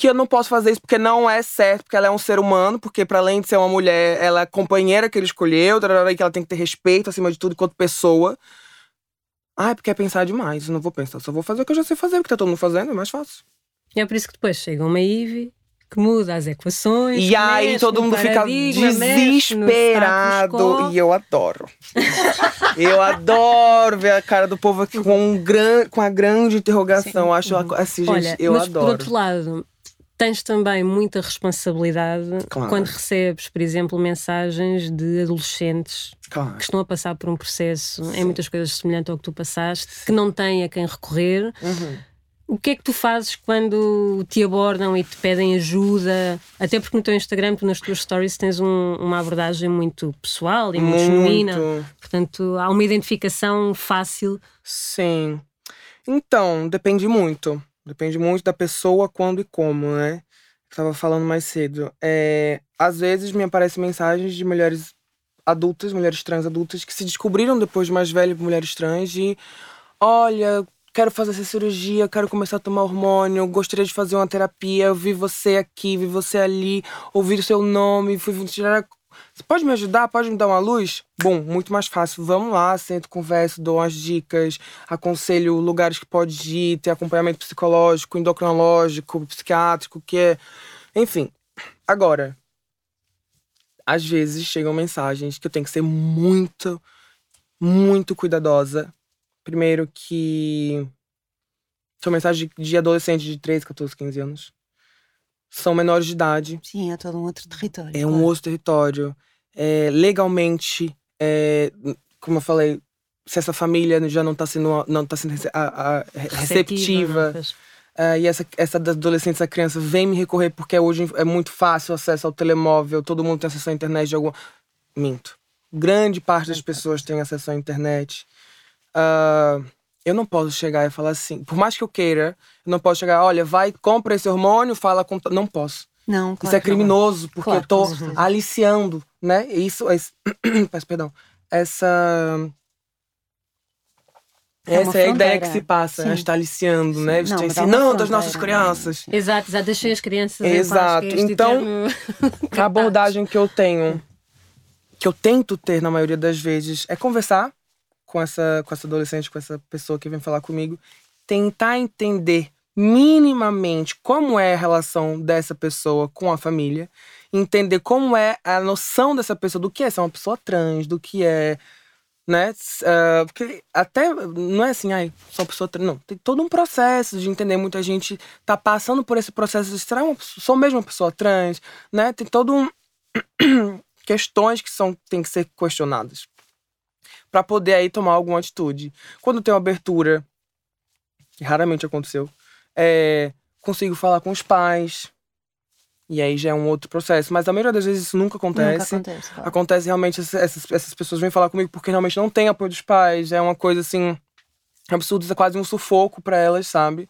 que eu não posso fazer isso porque não é certo, porque ela é um ser humano, porque para além de ser uma mulher, ela é a companheira que ele escolheu, e que ela tem que ter respeito acima de tudo enquanto pessoa. Ah, é porque é pensar demais, eu não vou pensar, só vou fazer o que eu já sei fazer, porque tá todo mundo fazendo, é mais fácil. E é por isso que depois chega uma Ivy que muda as equações. E aí todo mundo fica desesperado. E eu adoro. eu adoro ver a cara do povo aqui com, um gran, com a grande interrogação. Sim. Acho assim, Olha, gente, eu mas adoro. Por outro lado, tens também muita responsabilidade claro. quando recebes, por exemplo, mensagens de adolescentes claro. que estão a passar por um processo Sim. em muitas coisas semelhante ao que tu passaste, Sim. que não têm a quem recorrer. Uhum. O que é que tu fazes quando te abordam e te pedem ajuda? Até porque no teu Instagram, tu nas tuas stories tens um, uma abordagem muito pessoal e muito, muito genuína. Portanto, há uma identificação fácil. Sim. Então, depende muito. Depende muito da pessoa, quando e como, né? Estava falando mais cedo. É, às vezes me aparecem mensagens de mulheres adultas, mulheres trans adultas, que se descobriram depois de mais velhas mulheres trans de olha, quero fazer essa cirurgia, quero começar a tomar hormônio, gostaria de fazer uma terapia, eu vi você aqui, vi você ali, ouvi o seu nome, fui tirar você pode me ajudar? Pode me dar uma luz? Bom, muito mais fácil. Vamos lá, sento, converso, dou umas dicas, aconselho lugares que pode ir, ter acompanhamento psicológico, endocrinológico, psiquiátrico, que é. Enfim. Agora, às vezes chegam mensagens que eu tenho que ser muito, muito cuidadosa. Primeiro que são mensagens de adolescente de 13, 14, 15 anos são menores de idade. Sim, é todo um outro território. É claro. um outro território. É, legalmente, é, como eu falei, se essa família já não está sendo, não tá sendo a, a, receptiva. Uh, e essa, essa adolescente, essa criança vem me recorrer porque hoje é muito fácil acesso ao telemóvel, todo mundo tem acesso à internet de algum. Minto. Grande parte das pessoas tem acesso à internet. Uh, eu não posso chegar e falar assim, por mais que eu queira, eu não posso chegar, olha, vai, compra esse hormônio, fala com. Não posso. Não, claro Isso é criminoso, porque claro, eu tô aliciando, né? Isso, esse, peço perdão. Essa é essa é a ideia que se passa, Sim. está aliciando, né? Não, ensinando das nossas crianças. Exato, exato, deixem as crianças Exato. Paz, então, a abordagem que eu tenho, que eu tento ter na maioria das vezes, é conversar com essa, com essa adolescente, com essa pessoa que vem falar comigo, tentar entender minimamente como é a relação dessa pessoa com a família, entender como é a noção dessa pessoa do que é ser uma pessoa trans, do que é né? Uh, porque até não é assim, ai, sou uma pessoa trans. Não, tem todo um processo de entender. Muita gente tá passando por esse processo de será uma, sou mesmo uma pessoa trans, né? Tem todo um questões que são tem que ser questionadas para poder aí tomar alguma atitude. Quando tem uma abertura, que raramente aconteceu, é, consigo falar com os pais, e aí já é um outro processo. Mas a maioria das vezes isso nunca acontece. Nunca acontece. Claro. Acontece realmente, essas, essas pessoas vêm falar comigo porque realmente não tem apoio dos pais. É uma coisa assim, absurda, é quase um sufoco para elas, sabe?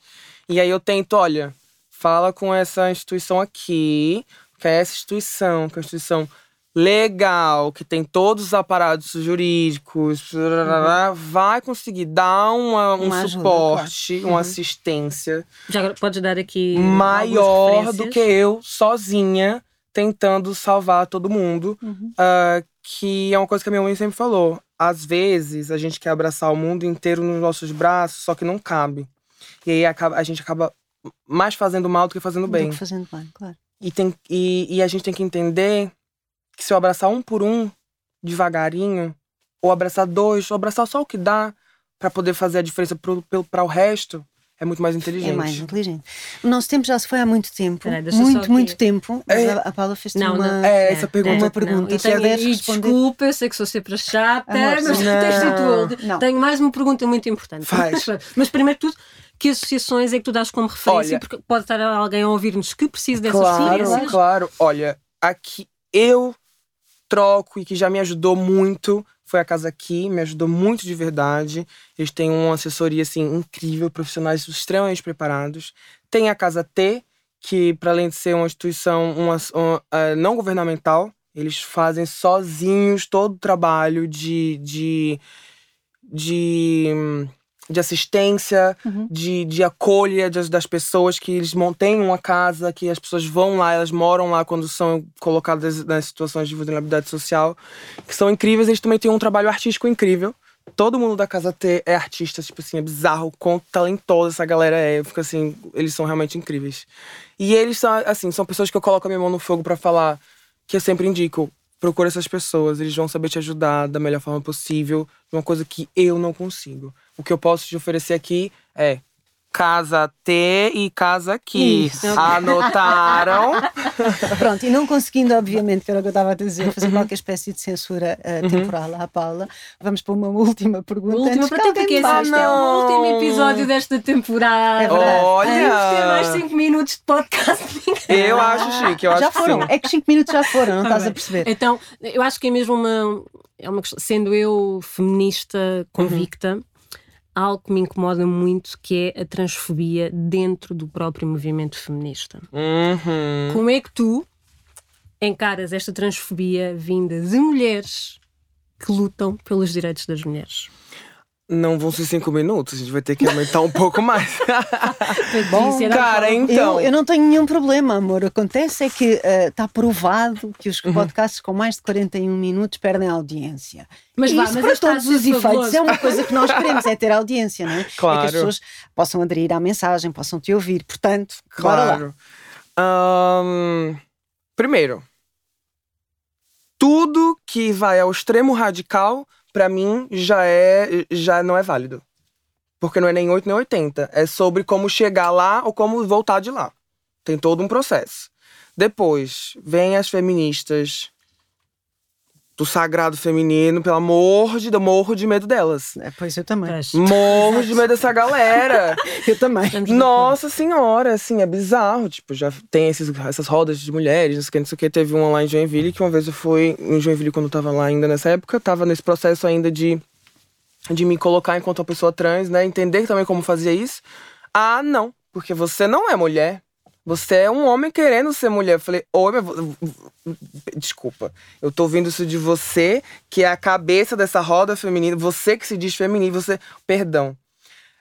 E aí eu tento, olha, fala com essa instituição aqui, que é essa instituição, que é a instituição legal, que tem todos os aparatos jurídicos, uhum. vai conseguir dar uma, um uma suporte, ajuda, claro. uma uhum. assistência. Já pode dar aqui maior do que eu sozinha tentando salvar todo mundo. Uhum. Uh, que é uma coisa que a minha mãe sempre falou. Às vezes a gente quer abraçar o mundo inteiro nos nossos braços, só que não cabe. E aí a, a gente acaba mais fazendo mal do que fazendo bem. Do que fazendo bem, claro. E, tem, e, e a gente tem que entender que se eu abraçar um por um, devagarinho, ou abraçar dois, ou abraçar só o que dá, para poder fazer a diferença para o resto, é muito mais inteligente. É mais inteligente. O nosso tempo já se foi há muito tempo. Peraí, muito, muito tempo. É, a Paula fez não, uma, não, é, essa pergunta. Uma pergunta. Não, e, tenho, e desculpa, eu sei que sou sempre chata, Amor, mas não. Tenho mais uma pergunta muito importante. Faz. mas primeiro de tudo, que associações é que tu dás como referência? Olha, porque pode estar alguém a ouvir-nos que precisa dessas claro, referências. Claro, olha, aqui eu troco e que já me ajudou muito foi a Casa Aqui, me ajudou muito de verdade. Eles têm uma assessoria assim incrível, profissionais extremamente preparados. Tem a Casa T, que para além de ser uma instituição uma, uma, uh, não governamental, eles fazem sozinhos todo o trabalho de, de, de de assistência, uhum. de, de acolha das, das pessoas, que eles têm uma casa, que as pessoas vão lá, elas moram lá quando são colocadas nas situações de vulnerabilidade social, que são incríveis. Eles também têm um trabalho artístico incrível. Todo mundo da Casa T é artista, tipo assim, é bizarro, quão talentosa essa galera é. Eu fico assim, eles são realmente incríveis. E eles são, assim, são pessoas que eu coloco a minha mão no fogo para falar, que eu sempre indico, procura essas pessoas, eles vão saber te ajudar da melhor forma possível, uma coisa que eu não consigo. O que eu posso te oferecer aqui é Casa T e Casa aqui. Isso. Anotaram? Pronto, e não conseguindo, obviamente, que era o que eu estava a dizer, fazer uhum. qualquer espécie de censura uh, temporal à Paula, vamos para uma última pergunta. Última pergunta, porque este ah, é o último episódio desta temporada. É. Olha! Vamos ter mais 5 minutos de podcast. Eu acho chique, eu já acho foram. Sim. É que 5 minutos já foram, não tá estás bem. a perceber? Então, eu acho que é mesmo uma. É uma sendo eu feminista convicta, uhum algo que me incomoda muito, que é a transfobia dentro do próprio movimento feminista. Uhum. Como é que tu encaras esta transfobia vinda de mulheres que lutam pelos direitos das mulheres? Não vão ser cinco minutos, a gente vai ter que aumentar um pouco mais. Bom, cara, então. Eu, eu, não tenho nenhum problema, amor. Acontece é que está eh, uh, provado que os uhum. podcasts com mais de 41 minutos perdem audiência. Mas, vá, mas para todos os efeitos é uma coisa que nós queremos, é ter audiência, não é? Claro. É que as pessoas possam aderir à mensagem, possam te ouvir. Portanto, claro. Um, primeiro, tudo que vai ao extremo radical para mim já é já não é válido. Porque não é nem 8 nem 80, é sobre como chegar lá ou como voltar de lá. Tem todo um processo. Depois, vem as feministas do sagrado feminino, pelo amor de Deus, morro de medo delas. É, pois eu também. Morro de medo dessa galera. Eu também. Nossa senhora, assim, é bizarro. Tipo, já tem esses, essas rodas de mulheres, não sei o que, não sei o que. Teve uma lá em Joinville, que uma vez eu fui em Joinville quando eu tava lá ainda nessa época, tava nesse processo ainda de, de me colocar enquanto uma pessoa trans, né? Entender também como fazia isso. Ah, não, porque você não é mulher. Você é um homem querendo ser mulher. Eu falei, oi, meu... desculpa. Eu tô ouvindo isso de você, que é a cabeça dessa roda feminina, você que se diz feminino, você. Perdão.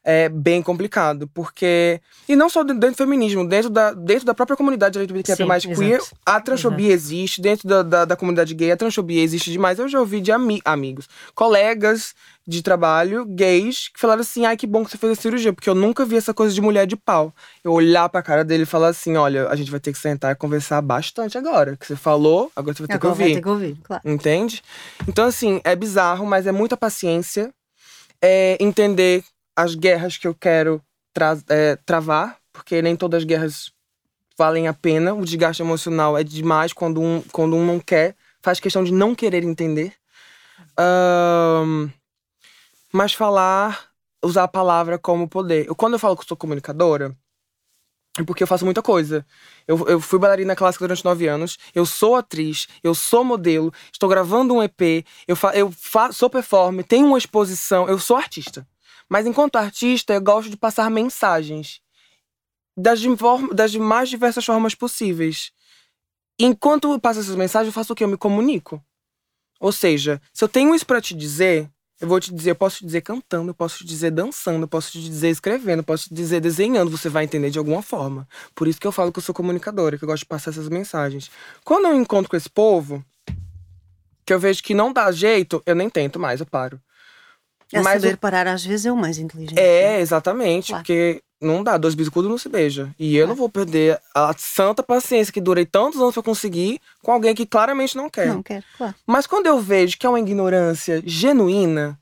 É bem complicado, porque. E não só dentro do feminismo, dentro da, dentro da própria comunidade Sim, mais queer, a transfobia existe, dentro da, da, da comunidade gay, a transfobia existe demais. Eu já ouvi de ami amigos, colegas de trabalho, gays, que falaram assim: ai, que bom que você fez a cirurgia, porque eu nunca vi essa coisa de mulher de pau. Eu olhar pra cara dele e falar assim: olha, a gente vai ter que sentar e conversar bastante agora. Que você falou, agora você vai ter Agora que vai ouvir. ter que ouvir, claro. Entende? Então, assim, é bizarro, mas é muita paciência. É entender as guerras que eu quero tra é, travar, porque nem todas as guerras valem a pena. O desgaste emocional é demais quando um, quando um não quer, faz questão de não querer entender. Ahn, mas falar, usar a palavra como poder. Eu, quando eu falo que eu sou comunicadora, é porque eu faço muita coisa. Eu, eu fui bailarina clássica durante nove anos, eu sou atriz, eu sou modelo, estou gravando um EP, eu, fa eu fa sou performer, tenho uma exposição, eu sou artista. Mas enquanto artista, eu gosto de passar mensagens das, das mais diversas formas possíveis. Enquanto eu passo essas mensagens, eu faço o quê? Eu me comunico. Ou seja, se eu tenho isso pra te dizer, eu vou te dizer, eu posso te dizer cantando, eu posso te dizer dançando, eu posso te dizer escrevendo, eu posso te dizer desenhando, você vai entender de alguma forma. Por isso que eu falo que eu sou comunicadora, que eu gosto de passar essas mensagens. Quando eu encontro com esse povo, que eu vejo que não dá jeito, eu nem tento mais, eu paro. É Mas saber o- parar às vezes é o mais inteligente. É, exatamente, Claro. porque não dá, dois bicudos não se beija. E eu não vou perder a santa paciência que durei tantos anos pra conseguir com alguém que claramente não quer. Não quero, claro. Mas quando eu vejo que é uma ignorância genuína,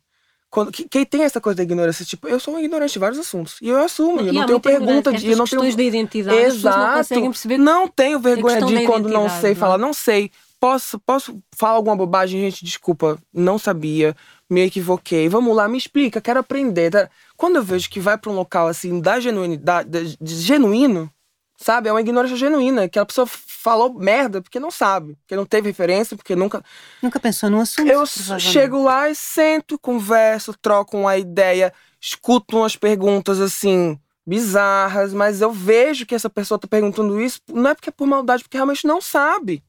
quando, que, quem tem essa coisa da ignorância, tipo, eu sou um ignorante de vários assuntos. E eu assumo, eu E não há tenho muita pergunta de. Eu não tenho da identidade, não Exato. perceber Não tenho vergonha de quando não sei não é? falar, não sei. Posso, posso falar alguma bobagem, gente? Desculpa, não sabia, me equivoquei. Vamos lá, me explica, quero aprender. Quando eu vejo que vai pra um local assim, da genuinidade, da- de genuíno, sabe? É uma ignorância genuína, que a pessoa falou merda porque não sabe, porque não teve referência, porque nunca. Nunca pensou no assunto. Eu chego lá e sento, converso, troco uma ideia, escuto umas perguntas assim bizarras, mas eu vejo que essa pessoa tá perguntando isso, não é porque é por maldade, porque realmente não sabe.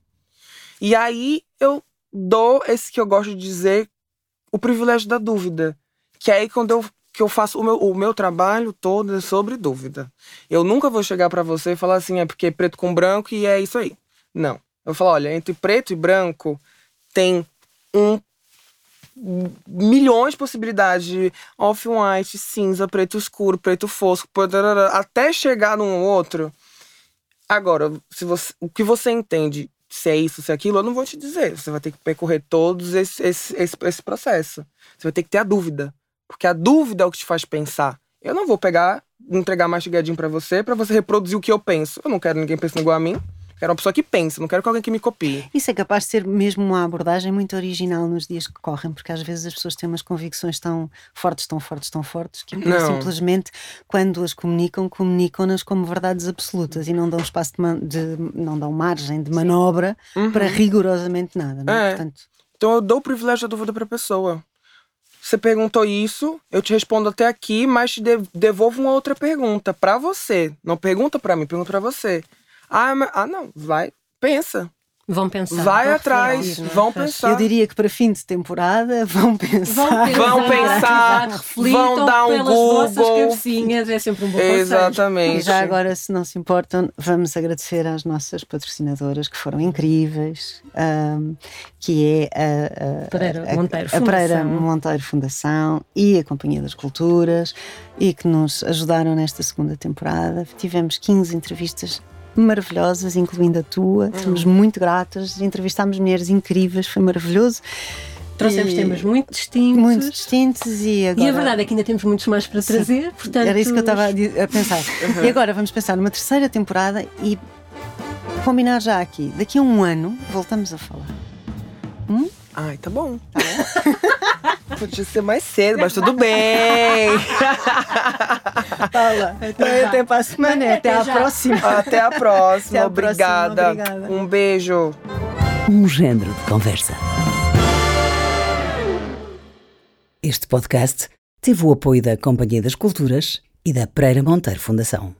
E aí eu dou esse que eu gosto de dizer, o privilégio da dúvida, que é aí quando eu que eu faço o meu, o meu trabalho todo é sobre dúvida. Eu nunca vou chegar pra você e falar assim, é porque é preto com branco e é isso aí. Não. Eu falo, olha, entre preto e branco tem um milhões de possibilidades de off-white, cinza, preto escuro, preto fosco, tarará, até chegar num outro. Agora, se você, o que você entende se é isso, se é aquilo, eu não vou te dizer. Você vai ter que percorrer todos esse, esse, esse, esse processo. Você vai ter que ter a dúvida. Porque a dúvida é o que te faz pensar. Eu não vou pegar, entregar mastigadinho pra você, pra você reproduzir o que eu penso. Eu não quero ninguém pensando igual a mim. Quero uma pessoa que pensa, não quero que alguém que me copie. Isso é capaz de ser mesmo uma abordagem muito original nos dias que correm, porque às vezes as pessoas têm umas convicções tão fortes, tão fortes, tão fortes, que simplesmente, quando as comunicam, comunicam-nas como verdades absolutas e não dão espaço de, de- não dão margem de manobra para rigorosamente nada. Não é? É. Portanto, Então eu dou o privilégio da dúvida pra pessoa. Você perguntou isso, eu te respondo até aqui, mas te de- devolvo uma outra pergunta pra você. Não pergunta pra mim, pergunta pra você. Ah, mas- ah não, vai, pensa. Vão pensar. vai vão atrás, refletir, é? vão pensar. eu diria que para fim de temporada vão pensar. Vão pensar, Vão reflitam dar um pelas vossas Google. cabecinhas, é sempre um bom conselho. E Exatamente. já agora, se não se importam, vamos agradecer às nossas patrocinadoras que foram incríveis, ahm, que é a, a- Pereira a- Monteiro a Pereira Fundação. Monteiro Fundação e a Companhia das Culturas e que nos ajudaram nesta segunda temporada. Tivemos 15 entrevistas maravilhosas, incluindo a tua. Estamos muito gratas. Entrevistámos mulheres incríveis, foi maravilhoso. Trouxemos E- temas muito distintos. Muito distintos e agora. E a verdade é que ainda temos muitos mais para trazer, portanto. Era isso que eu estava a, pensar. E agora vamos pensar numa terceira temporada e combinar já aqui. Daqui a um ano voltamos a falar. Ai, tá bom. Podia ser mais cedo, mas tudo bem. Paula, até, até para a semana, até, à próxima. Até a próxima. Até a obrigada. próxima, obrigada. Um beijo. Um género de conversa. Este podcast teve o apoio da Companhia das Culturas e da Pereira Monteiro Fundação.